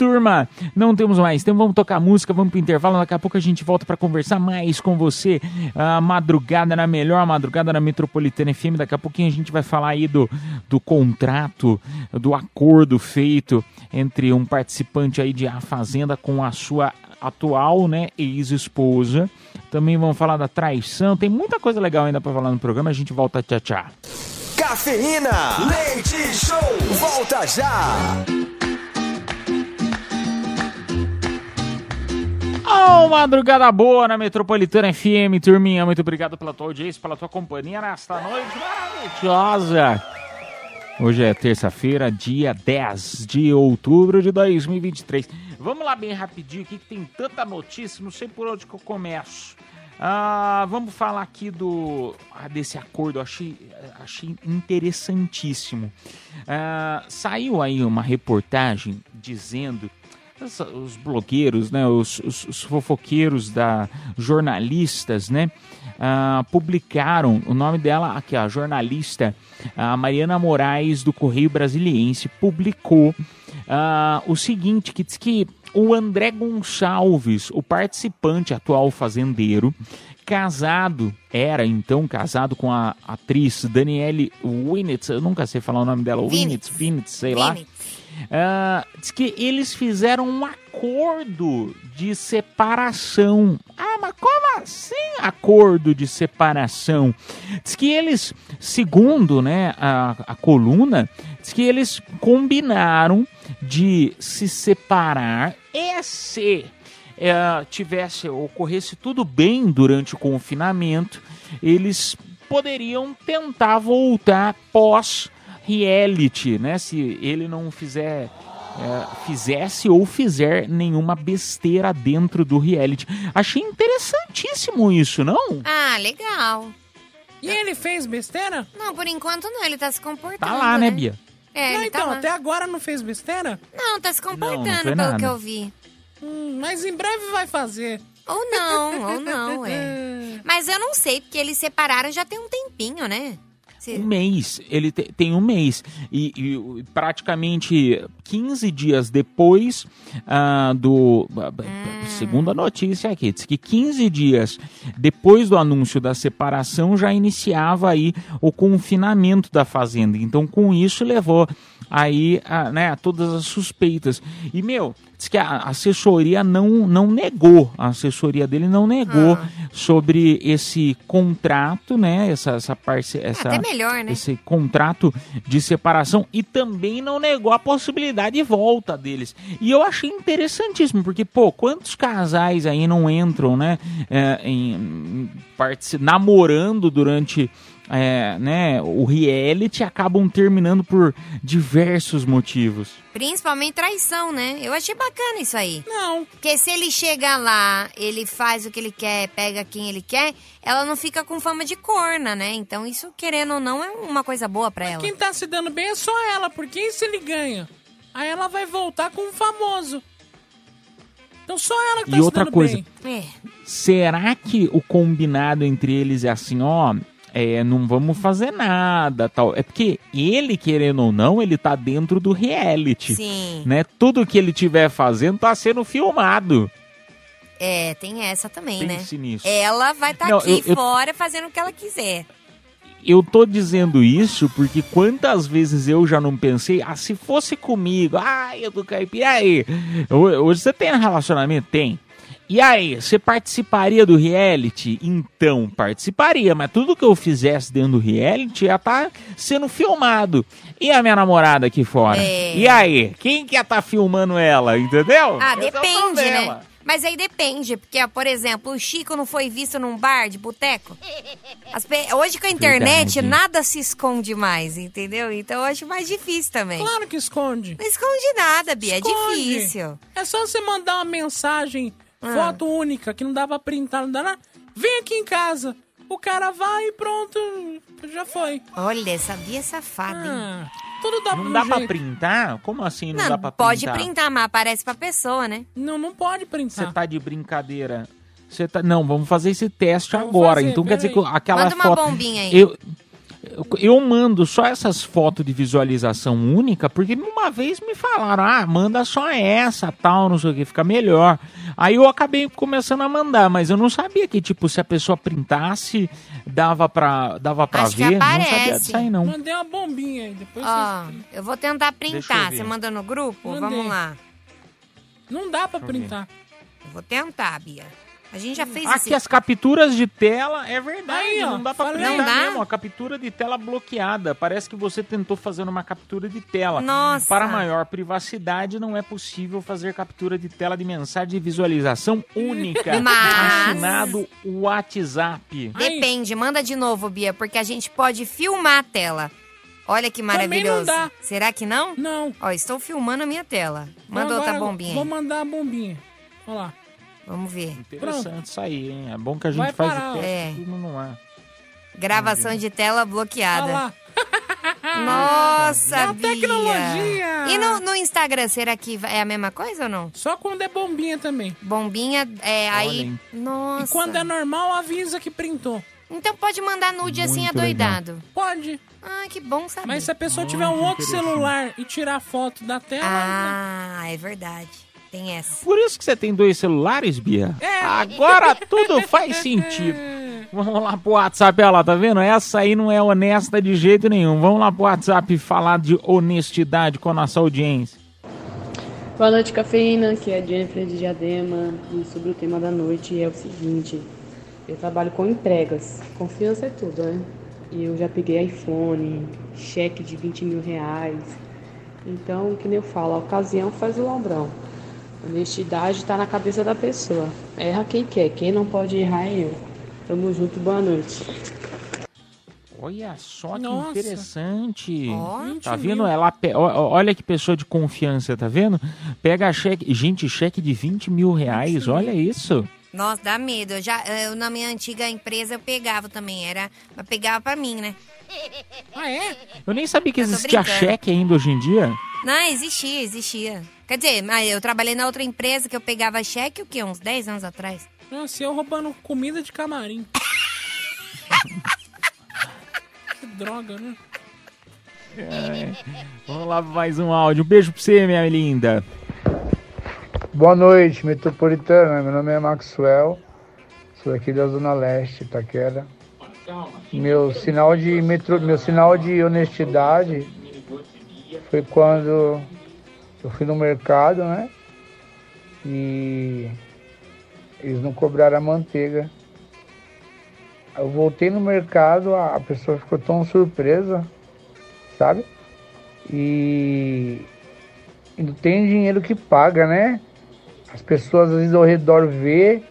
turma, não temos mais tempo. Vamos tocar música, vamos pro intervalo. Daqui a pouco a gente volta para conversar mais com você. A madrugada na melhor madrugada na Metropolitana FM. Daqui a pouquinho a gente vai falar aí do, do contrato, do acordo feito entre um participante aí de A Fazenda com a sua atual, né, ex-esposa. Também vamos falar da traição. Tem muita coisa legal ainda para falar no programa. A gente volta tchau, tchau. Cafeína, leite show, volta já. Oh, madrugada boa na Metropolitana FM, turminha. Muito obrigado pela tua audiência, pela tua companhia nesta noite maravilhosa. Hoje é terça-feira, dia 10 de outubro de 2023. Vamos lá bem rapidinho aqui que tem tanta notícia, não sei por onde que eu começo. Ah, vamos falar aqui do ah, desse acordo, achei, achei interessantíssimo. Ah, saiu aí uma reportagem dizendo os blogueiros, né, os, os- os fofoqueiros da jornalistas, né, ah, publicaram o nome dela aqui, a jornalista a Mariana Moraes do Correio Brasiliense publicou ah, o seguinte, que diz que o André Gonçalves, o participante atual fazendeiro, casado, era então casado com a atriz Daniele Winitz, eu nunca sei falar o nome dela, Winitz, Winitz, sei lá. Ah, diz que eles fizeram um acordo de separação. Ah, mas como assim acordo de separação? Diz que eles, segundo né, a, a coluna, diz que eles combinaram de se separar e se eh, tivesse ocorresse tudo bem durante o confinamento, eles poderiam tentar voltar pós reality, né? Se ele não fizer é, fizesse ou fizer nenhuma besteira dentro do reality. Achei interessantíssimo isso, não? Ah, legal. E ele fez besteira? Não, por enquanto não, ele tá se comportando. Tá lá, né, Bia? É, não, ele então, tá lá. até agora não fez besteira? Não, tá se comportando, não foi pelo nada. que eu vi. Hum, mas em breve vai fazer. Ou não, ou não, é. Mas eu não sei, porque eles separaram já tem um tempinho, né? Se- Um mês, ele te- tem um mês. E, e praticamente 15 dias depois ah, do. ah, b- Hum. Segundo a notícia aqui, diz que 15 dias depois do anúncio da separação já iniciava aí o confinamento da fazenda. Então, com isso, levou aí a, né, a todas as suspeitas. E, meu, diz que a assessoria não, não negou, a assessoria dele não negou Ah. sobre esse contrato, né? Essa, essa parce... essa, Até melhor, né? esse contrato de separação e também não negou a possibilidade de volta deles. E eu achei interessantíssimo, porque, pô, quantos casais aí não entram, né, é, em, em partici- namorando durante é, né, o reality acabam terminando por diversos motivos. Principalmente traição, né? Eu achei bacana isso aí. Não. Porque se ele chega lá, ele faz o que ele quer, pega quem ele quer, ela não fica com fama de corna, né? Então isso, querendo ou não, é uma coisa boa pra ela. Quem tá se dando bem é só ela, porque se ele ganha? Aí ela vai voltar com um famoso. Então só ela que tá E outra coisa. É. Será que o combinado entre eles é assim, ó, é, não vamos fazer nada, tal? É porque ele, querendo ou não, ele tá dentro do reality. Sim. Né? Tudo que ele tiver fazendo tá sendo filmado. É, tem essa também, Pense né? nisso. Ela vai estar Não, aqui eu- eu- fora fazendo o que ela quiser. Eu tô dizendo isso porque quantas vezes eu já não pensei, ah, se fosse comigo, ah, eu do caipira, aí? Ho- Hoje você tem um relacionamento? Tem. E aí, você participaria do reality? Então, participaria, mas tudo que eu fizesse dentro do reality ia estar sendo filmado. E a minha namorada aqui fora? É. E aí, quem que ia estar filmando ela, entendeu? Ah, Esse é depende, problema. né? Mas aí depende, porque, por exemplo, o Chico não foi visto num bar de boteco. Pe- Hoje com a internet, Verdade. nada se esconde mais, entendeu? Então eu acho mais difícil também. Claro que esconde. Não esconde nada, Bia, Esconde. é difícil. É só você mandar uma mensagem, Ah. foto única, que não dá pra printar, não dá nada. Vem aqui em casa. O cara vai e pronto, já foi. Olha, essa Bia é safada, hein? Ah, tudo dá Não dá pra printar? Como assim não, Não, dá pra pode printar? printar, mas aparece pra pessoa, né? Não, não pode Você printar. tá de brincadeira. Você tá. Não, vamos fazer esse teste Vamos agora. fazer, então quer dizer que aquela Manda uma foto. bombinha aí. Eu, eu, mando só essas fotos de visualização única, porque uma vez me falaram, ah, manda só essa, tal, não sei o que, fica melhor. Aí eu acabei começando a mandar, mas eu não sabia que, tipo, se a pessoa printasse, dava pra, dava pra Acho ver. Não sabia disso aí, não. Mandei uma bombinha aí, depois Ó, você... eu vou tentar Deixa printar. Você manda no grupo? Mandei. Vamos lá. Não dá pra printar. Eu vou tentar, Bia. A gente já fez Aqui esse... as capturas de tela, é verdade, Aí, ó, não dá pra falei. Não dá? mesmo, a captura de tela bloqueada. Parece que você tentou fazer uma captura de tela. Nossa. Para maior privacidade, não é possível fazer captura de tela de mensagem de visualização única. Mas- Assinado WhatsApp. Depende, manda de novo, Bia, porque a gente pode filmar a tela. Olha que maravilhoso. não dá. Será que não? Não. Ó, estou filmando a minha tela. Manda Então outra agora bombinha Vou mandar a bombinha. Olha lá. Vamos ver. Interessante isso aí, hein? É bom que a gente Vai faz parar, o teste é. tudo no ar. Gravação de tela bloqueada. lá. Nossa, É a Bia. tecnologia. E no, no Instagram, será que é a mesma coisa ou não? Só quando é bombinha também. Bombinha, é aí... hein? Nossa. E quando é normal, avisa que printou. Então pode mandar nude assim Muito adoidado. Pode. Ah, que bom saber. Mas se a pessoa tiver um outro celular e tirar foto da tela, Ah, é verdade. Tem essa. Por isso que você tem dois celulares, Bia? Agora tudo faz sentido. Vamos lá pro WhatsApp, olha lá, tá vendo? Essa aí não é honesta de jeito nenhum. Vamos lá pro WhatsApp falar de honestidade com a nossa audiência. Boa noite, cafeína, que é a Jennifer de Diadema. E sobre o tema da noite é o seguinte: eu trabalho com entregas, confiança é tudo, né? E eu já peguei iPhone, cheque de 20 mil reais. Então, que nem eu falo, a ocasião faz o ladrão. Honestidade tá na cabeça da pessoa. Erra quem quer, quem não pode errar é eu. Tamo junto, boa noite. Olha só que Nossa. interessante. Ó. Tá vendo? Ela pe- Olha que pessoa de confiança, tá vendo? Pega cheque. Gente, cheque de 20 mil reais, olha isso. Nossa, dá medo. Eu já, eu, na minha antiga empresa eu pegava também. Era, mas pegava pra mim, né? Ah, é? Eu nem sabia que Eu existia brincando. cheque ainda hoje em dia. Não, existia, existia. Quer dizer, mas eu trabalhei na outra empresa que eu pegava cheque, o quê? Uns 10 anos atrás? Nossa, eu roubando comida de camarim. que droga, né? É. Vamos lá mais um áudio. Um beijo pra você, minha linda. Boa noite, metropolitana. Meu nome é Maxwell. Sou aqui da Zona Leste, Itaquera. Meu sinal de metro, meu sinal de honestidade foi quando eu fui no mercado, né? E eles não cobraram a manteiga. Eu voltei no mercado, a pessoa ficou tão surpresa, sabe? E, e não tem dinheiro que paga, né? As pessoas às vezes ao redor vê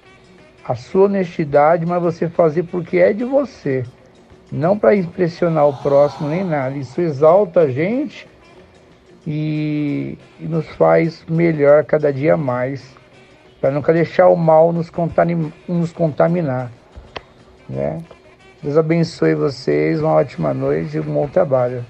a sua honestidade, mas você fazer porque é de você, não para impressionar o próximo nem nada. Isso exalta a gente e, e nos faz melhor cada dia mais, para nunca deixar o mal nos, contami- nos contaminar, né? Deus abençoe vocês, uma ótima noite e um bom trabalho.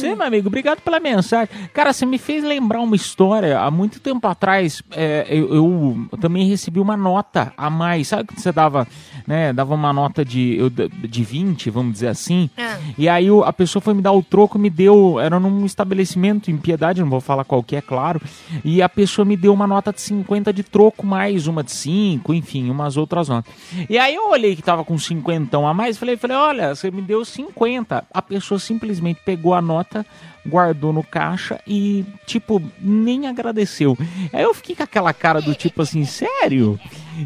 Você, meu amigo. Obrigado pela mensagem. Cara, você me fez lembrar uma história. Há muito tempo atrás, é, eu, eu também recebi uma nota a mais. Sabe quando você dava, né? Dava uma nota de, eu- de 20, vamos dizer assim. Ah. E aí a pessoa foi me dar o troco, me deu. Era num estabelecimento em Piedade, não vou falar qual que é, claro. E a pessoa me deu uma nota de 50 de troco, mais uma de 5, enfim, umas outras notas. E aí eu olhei que tava com 50 a mais, falei, falei, olha, você me deu 50. A pessoa simplesmente pegou a nota, guardou no caixa e, tipo, nem agradeceu. Aí eu fiquei com aquela cara do tipo assim, sério?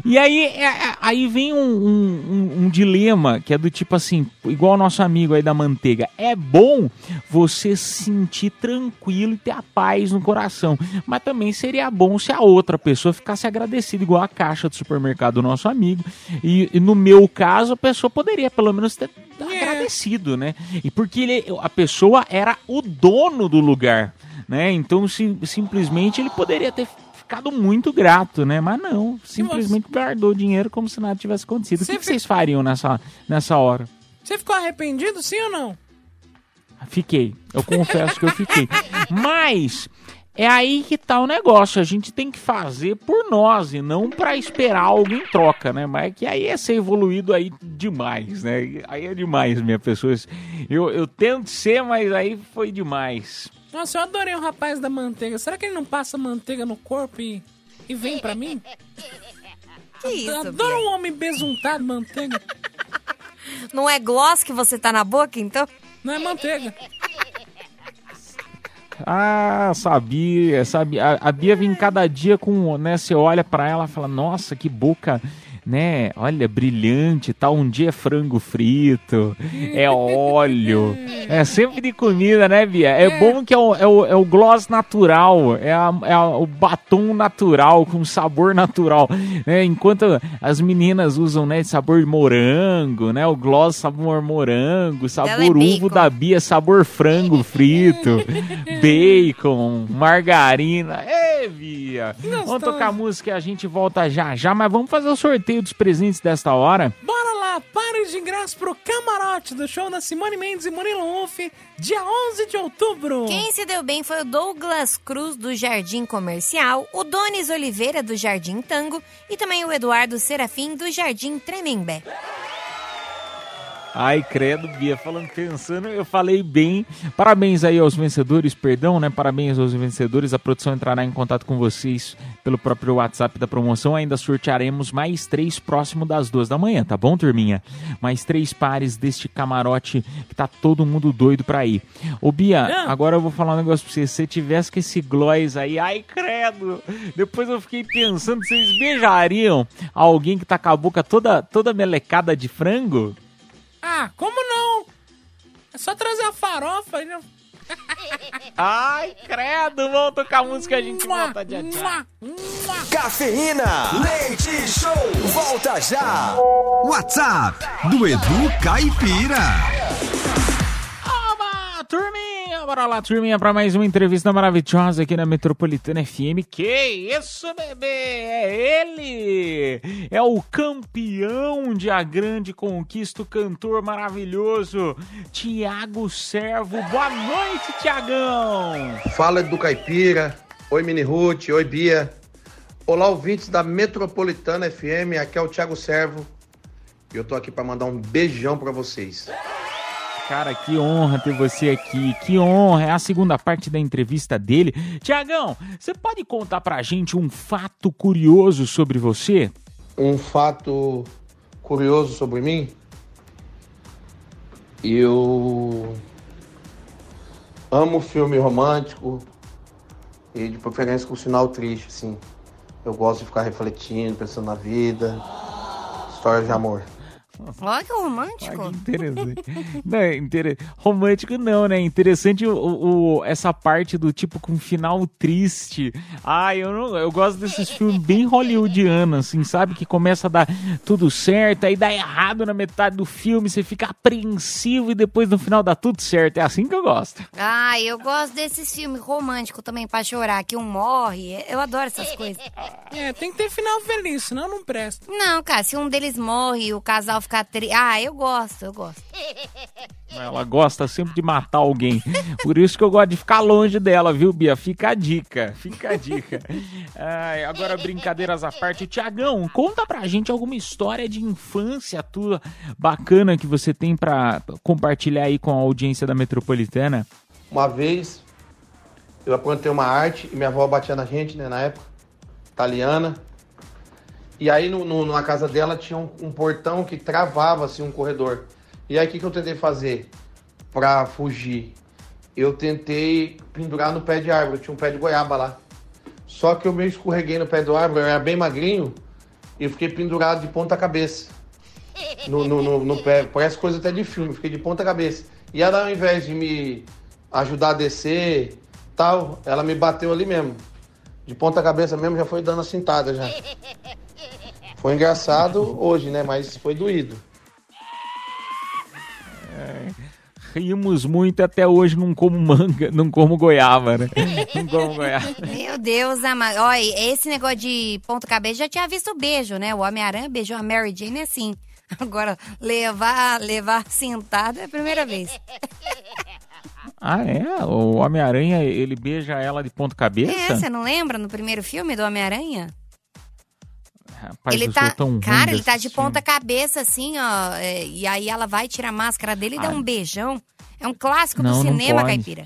E aí, é, é, aí vem um, um- um- dilema que é do tipo assim, igual o nosso amigo aí da manteiga. É bom você se sentir tranquilo e ter a paz no coração. Mas também seria bom se a outra pessoa ficasse agradecida, igual a caixa do supermercado do nosso amigo. E, e no meu caso, a pessoa poderia pelo menos ter agradecido, né? E porque ele, a pessoa era o dono do lugar, né? Então sim- simplesmente ele poderia ter ficado muito grato, né? Mas não, simplesmente guardou o dinheiro como se nada tivesse acontecido. O que, que vocês fariam nessa, nessa hora? Você ficou arrependido, sim ou não? Fiquei. Eu confesso que eu fiquei. Mas é aí que tá o negócio. A gente tem que fazer por nós e não pra esperar algo em troca, né? Mas é que aí é ser evoluído aí demais, né? Aí é demais, minha pessoa. Eu, eu tento ser, mas aí foi demais. Nossa, eu adorei o rapaz da manteiga. Será que ele não passa manteiga no corpo e, e vem pra mim? Que isso, Eu adoro um homem besuntado manteiga. Não é gloss que você tá na boca, então? Não é manteiga. Ah, sabia, sabia. A, a Bia vem cada dia com, né? Você olha pra ela e fala, nossa, que boca, né? Olha, brilhante, tal. Um dia é frango frito, é óleo, é sempre de comida, né, Bia? É, bom que é o, é o, é o gloss natural, é, a- é a- o batom natural, com sabor natural, né? Enquanto as meninas usam, né, sabor morango, né? O gloss sabor morango, sabor é uvo da Bia, sabor frango frito, bacon, margarina. Ê, Bia! Vamos tocar música e a gente volta já já, mas vamos fazer o sorteio dos presentes desta hora. Bora lá, pare de ingresso pro camarote do show da Simone Mendes e Murilo Huff, dia 11 de outubro. Quem se deu bem foi o Douglas Cruz, do Jardim Comercial, o Donis Oliveira, do Jardim Tango, e também o Eduardo Serafim, do Jardim Tremembé. Ai, credo, Bia, falando, pensando, eu falei bem. Parabéns aí aos vencedores, perdão, né? Parabéns aos vencedores. A produção entrará em contato com vocês pelo próprio WhatsApp da promoção. Ainda sortearemos mais três próximo das duas da manhã, tá bom, turminha? Mais três pares deste camarote que tá todo mundo doido pra ir. Ô, Bia, agora eu vou falar um negócio pra você. Se você tivesse com esse gloss aí, ai, credo. Depois eu fiquei pensando, vocês beijariam alguém que tá com a boca toda, toda melecada de frango? Ah, como não? É só trazer a farofa e... Ai, credo, vamos tocar música, a gente volta já já. Cafeína, leite show, volta já. WhatsApp do Edu Caipira. Oba, turminha, bora lá, turminha, pra mais uma entrevista maravilhosa aqui na Metropolitana FM. Que isso, bebê? É ele! É o campeão de A Grande Conquista, o cantor maravilhoso, Tiago Servo. Boa noite, Tiagão! Fala do Caipira. Oi, Mini Ruth. Oi, Bia. Olá, ouvintes da Metropolitana FM. Aqui é o Thiago Servo. E eu tô aqui para mandar um beijão para vocês. Cara, que honra ter você aqui, que honra. É a segunda parte da entrevista dele. Tiagão, você pode contar pra gente um fato curioso sobre você? Um fato curioso sobre mim. Eu amo filme romântico e de preferência com sinal triste, assim. Eu gosto de ficar refletindo, pensando na vida, histórias de amor. Olha que romântico. Interessante. não, é inter... Romântico não, né? Interessante o, o- essa parte do tipo com final triste. Ah, eu não, eu gosto desses filmes bem hollywoodianos, assim, sabe? Que começa a dar tudo certo, aí dá errado na metade do filme, você fica apreensivo e depois no final dá tudo certo. É assim que eu gosto. Ah, eu gosto desses filmes românticos também pra chorar, que um morre. Eu adoro essas coisas. É, tem que ter final feliz, senão não presta. Não, cara, se um deles morre e o casal fica triste. Ah, eu gosto, eu gosto. Ela gosta sempre de matar alguém. Por isso que eu gosto de ficar longe dela, viu, Bia? Fica a dica, fica a dica. Ai, agora, brincadeiras à parte. Tiagão, conta pra gente alguma história de infância tua bacana que você tem pra compartilhar aí com a audiência da Metropolitana. Uma vez eu aprontei uma arte e minha avó batia na gente, né, na época, italiana. E aí no, no- na casa dela tinha um, um portão que travava assim um corredor. E aí o que, que eu tentei fazer pra fugir? Eu tentei pendurar no pé de árvore, tinha um pé de goiaba lá. Só que eu meio escorreguei no pé do árvore, eu era bem magrinho e fiquei pendurado de ponta cabeça. No, no, no, no pé, parece coisa até de filme, fiquei de ponta cabeça. E ela ao invés de me ajudar a descer, tal, ela me bateu ali mesmo. De ponta cabeça mesmo, já foi dando a cintada já. Foi engraçado hoje, né? Mas foi doído. Rimos muito até hoje, não como manga, não como goiaba, né? Não como goiaba. Meu Deus, amado. Olha, esse negócio de ponta cabeça já tinha visto beijo, né? O Homem-Aranha beijou a Mary Jane assim. Agora, levar, levar sentado é a primeira vez. Ah, é? O Homem-Aranha, ele beija ela de ponta cabeça? É, você não lembra no primeiro filme do Homem-Aranha? Rapaz, ele tá, cara, ele tá de ponta cabeça assim, ó, é, e aí ela vai tirar a máscara dele e dá um beijão. É um clássico Não, do cinema, caipira.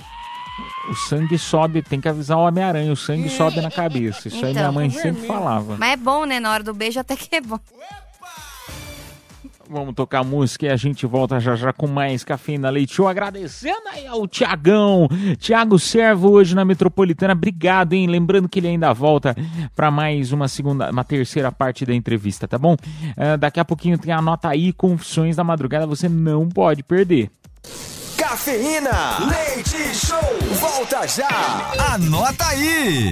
O sangue sobe, tem que avisar o Homem-Aranha, o sangue sobe na cabeça. Isso aí minha Então. mãe sempre falava. Mas é bom, né? Na hora do beijo até que é bom. Vamos tocar música e a gente volta já já com mais Cafeína Leite Show. Agradecendo aí ao Tiagão, Tiago Servo hoje na Metropolitana. Obrigado, hein? Lembrando que ele ainda volta para mais uma segunda, uma terceira parte da entrevista, tá bom? Ah, daqui a pouquinho tem a nota aí, Confissões da Madrugada, você não pode perder. Cafeína, leite show, volta já. Anota aí.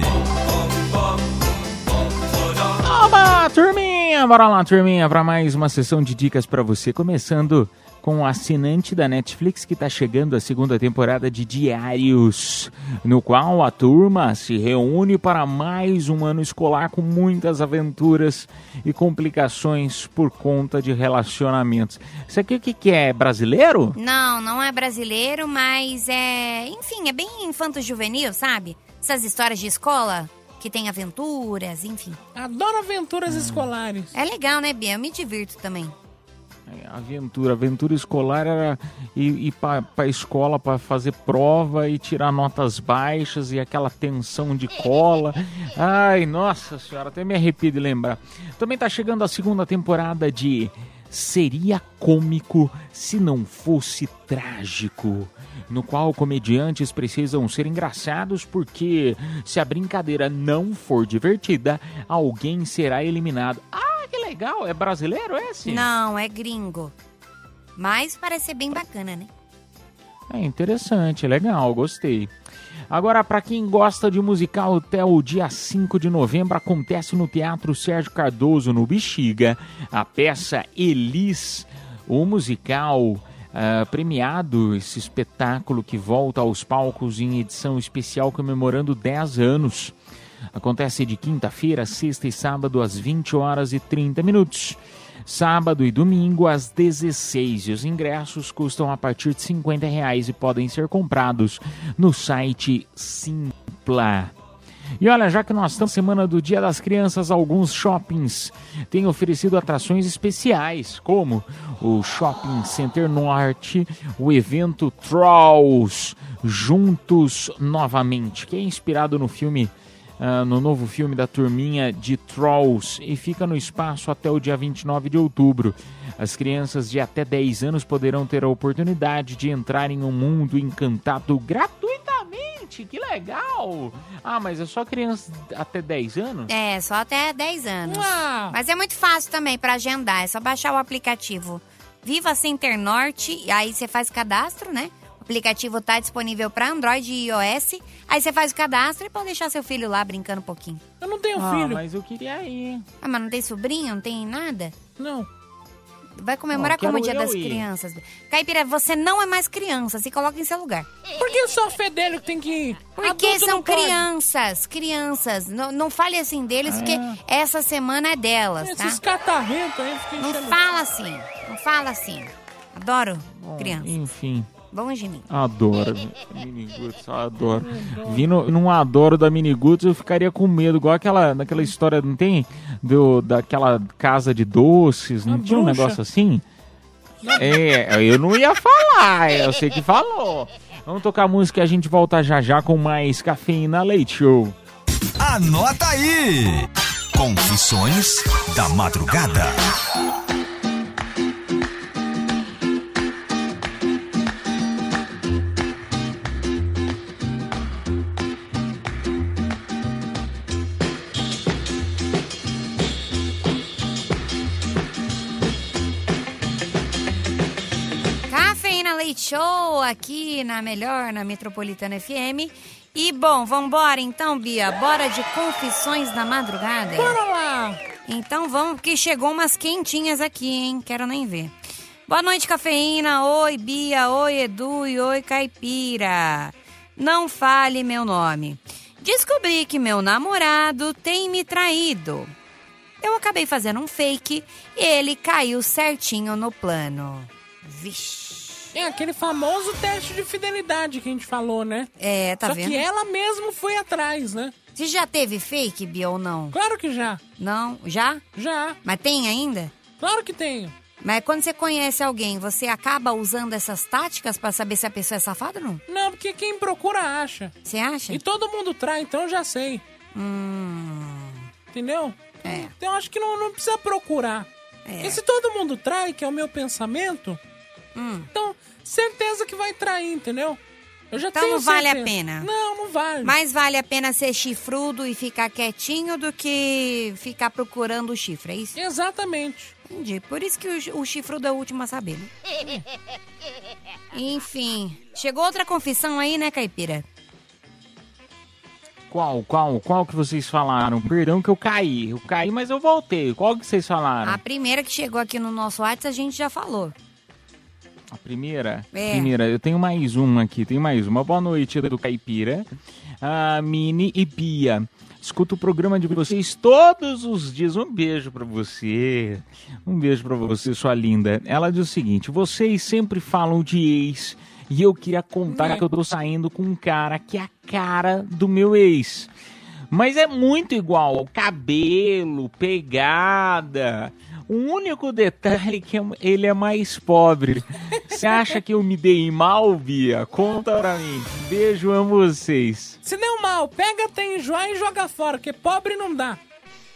Oba, turminha! Bora lá, turminha, para mais uma sessão de dicas para você. Começando com o assinante da Netflix que está chegando a segunda temporada de Diários, no qual a turma se reúne para mais um ano escolar com muitas aventuras e complicações por conta de relacionamentos. Isso aqui o que, que é? Brasileiro? Não, não é brasileiro, mas é. Enfim, é bem infanto-juvenil, sabe? Essas histórias de escola que tem aventuras, enfim. Adoro aventuras escolares. É legal, né, Bia? Eu me divirto também. Aventura. Aventura escolar era ir, ir para a escola para fazer prova e tirar notas baixas e aquela tensão de cola. Ai, nossa senhora, até me arrepio de lembrar. Também tá chegando a segunda temporada de Seria Cômico Se Não Fosse Trágico. No qual comediantes precisam ser engraçados porque se a brincadeira não for divertida, alguém será eliminado. Ah, que legal! É brasileiro esse? Não, é gringo. Mas parece ser bem bacana, né? É interessante, legal, gostei. Agora, para quem gosta de musical, até o dia 5 de novembro acontece no Teatro Sérgio Cardoso, no Bexiga, a peça Elis, o musical ah, premiado, esse espetáculo que volta aos palcos em edição especial comemorando 10 anos. Acontece de quinta-feira, sexta e sábado às 20 horas e 30 minutos. Sábado e domingo às 16 e os ingressos custam a partir de 50 reais e podem ser comprados no site Simpla. E olha, já que nós estamos na semana do Dia das Crianças, alguns shoppings têm oferecido atrações especiais, como o Shopping Center Norte, o evento Trolls Juntos Novamente, que é inspirado no filme ah, no novo filme da turminha de Trolls e fica no espaço até o dia 29 de outubro. As crianças de até 10 anos poderão ter a oportunidade de entrar em um mundo encantado gratuitamente. Que legal! Ah, mas é só crianças até 10 anos? É, só até 10 anos. Mas é muito fácil também pra agendar. É só baixar o aplicativo Viva Center Norte. E aí você faz cadastro, né? O aplicativo tá disponível pra Android e iOS. Aí você faz o cadastro e pode deixar seu filho lá brincando um pouquinho. Eu não tenho Ah, filho. mas eu queria ir. Ah, mas não tem sobrinho? Não tem nada? Não. Vai comemorar Ah, como o Dia das ir. Crianças. Caipira, você não é mais criança. Se coloca em seu lugar. Por que só fedelho que tem que ir? Porque são crianças, crianças. Não, não fale assim deles, porque essa semana é delas, tá? Esses catarrentos aí Não fala assim, não fala assim. Adoro Bom, criança. Enfim. Longe de mim. Adoro. Miniguts, adoro. Vindo num adoro da Miniguts, eu ficaria com medo. Igual aquela, naquela história, não tem? Do, daquela casa de doces, não A tinha um bruxa. negócio assim? É, eu não ia falar, eu sei que falou. Vamos tocar música e a gente volta já já com mais Cafeína Leite Show. Anota aí! Confissões da Madrugada. Leite Show aqui na melhor, na Metropolitana FM. E bom, vambora então, Bia. Bora de confissões da madrugada. Bora lá! Então vamos, porque chegou umas quentinhas aqui, hein? Quero nem ver. Boa noite, cafeína. Oi, Bia. Oi, Edu. E oi, Caipira. Não fale meu nome. Descobri que meu namorado tem me traído. Eu acabei fazendo um fake e ele caiu certinho no plano. Vixe. É aquele famoso teste de fidelidade que a gente falou, né? É, tá Só vendo? que ela mesmo foi atrás, né? Você já teve fake, Bia, ou não? Claro que já. Não? Já? Já. Mas tem ainda? Claro que tenho. Mas quando você conhece alguém, você acaba usando essas táticas pra saber se a pessoa é safada ou não? Não, porque quem procura acha. Você acha? E todo mundo trai, então eu já sei. Hum. Entendeu? É. Então eu acho que não, não precisa procurar. É. Porque se todo mundo trai, que é o meu pensamento, Hum. então certeza que vai trair, entendeu? Eu já Então tenho não vale a certeza. pena. Não, não vale. Mais vale a pena ser chifrudo e ficar quietinho do que ficar procurando o chifre, é isso? Exatamente. Entendi. Por isso que o, o chifrudo é o último a saber, né? Enfim. Chegou outra confissão aí, né, Caipira? Qual, qual, qual que vocês falaram? Perdão que eu caí. Eu caí, mas eu voltei. Qual que vocês falaram? A primeira que chegou aqui no nosso WhatsApp a gente já falou. A primeira? É. Primeira, eu tenho mais uma aqui, tem mais uma. Boa noite, do Caipira. A Mini e Bia. Escuto o programa de vocês todos os dias. Um beijo pra você. Um beijo pra você, sua linda. Ela diz o seguinte: vocês sempre falam de ex. E eu queria contar que eu tô saindo com um cara que é a cara do meu ex. Mas é muito igual. Cabelo, pegada. O único detalhe é que ele é mais pobre. Você acha que eu me dei mal, Bia? Conta pra mim. Beijo, amo vocês. Se deu mal, pega, tem enjoar e joga fora, que pobre não dá.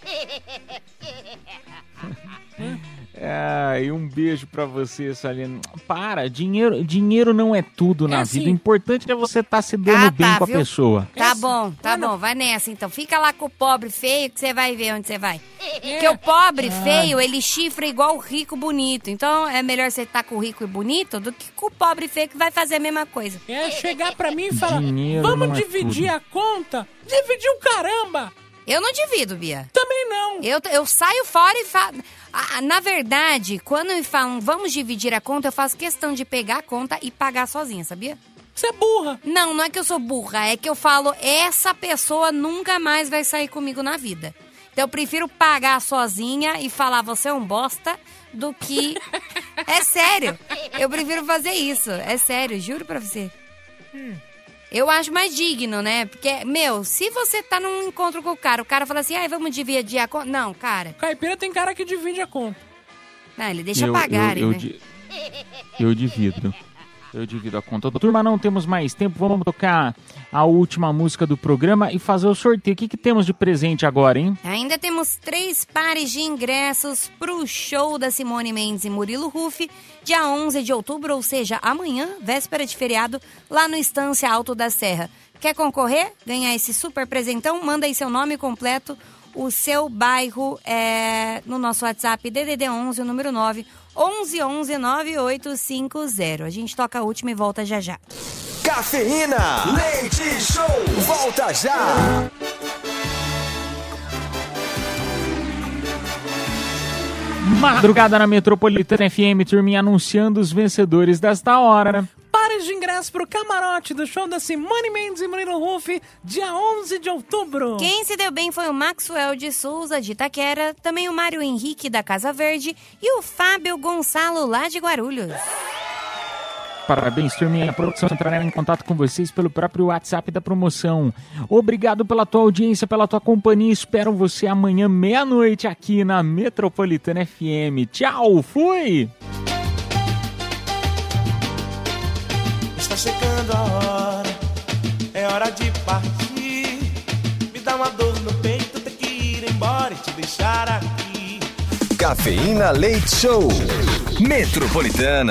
Ah, e um beijo pra você, Salino. Para, dinheiro, dinheiro não é tudo na É vida. assim. O importante é você estar se dando Ah, bem tá, com a viu? pessoa. Tá bom, tá bom, vai nessa então. Fica lá com o pobre feio que você vai ver onde você vai. Porque o pobre Ah. feio, ele chifra igual o rico bonito. Então é melhor você estar com o rico e bonito do que com o pobre feio que vai fazer a mesma coisa. É chegar pra mim e falar, Dinheiro vamos é dividir tudo." a conta? Dividir o caramba! Eu não divido, Bia. Também não. Eu, eu saio fora e falo. Na verdade, quando me falam vamos dividir a conta, eu faço questão de pegar a conta e pagar sozinha, sabia? Você é burra. Não, não é que eu sou burra, é que eu falo, essa pessoa nunca mais vai sair comigo na vida. Então eu prefiro pagar sozinha e falar, você é um bosta, do que. é sério. Eu prefiro fazer isso. É sério, juro pra você. Eu acho mais digno, né? Porque, meu, se você tá num encontro com o cara, o cara fala assim, ai, vamos dividir a conta. Não, cara. Caipira tem cara que divide a conta. Não, ele deixa eu, pagarem, eu, eu, né? di- eu divido. Eu divido a conta. Turma, não temos mais tempo. Vamos tocar a última música do programa e fazer o sorteio. O que, que temos de presente agora, hein? Ainda temos três pares de ingressos pro show da Simone Mendes e Murilo Ruff, dia 11 de outubro, ou seja, amanhã, véspera de feriado, lá no Estância Alto da Serra. Quer concorrer? Ganhar esse super presentão? Manda aí seu nome completo, o seu bairro é, no nosso WhatsApp DDD 11, o número 9, 11 11 9850. A gente toca a última e volta já já. Cafeína, leite show, volta já. Madrugada na Metropolitana FM, turminha anunciando os vencedores desta hora. Pares de ingressos pro camarote do show da Simone Mendes e Murilo Ruff, dia 11 de outubro. Quem se deu bem foi o Maxwell de Souza, de Itaquera, também o Mário Henrique, da Casa Verde, e o Fábio Gonçalo, lá de Guarulhos. Parabéns, turminha. A produção entrará em contato com vocês pelo próprio WhatsApp da promoção. Obrigado pela tua audiência, pela tua companhia. Espero você amanhã, meia-noite, aqui na Metropolitana FM. Tchau, fui! Está chegando a hora, é hora de partir. Me dá uma dor no peito, ter que ir embora e te deixar aqui. Cafeína Leite Show. Metropolitana.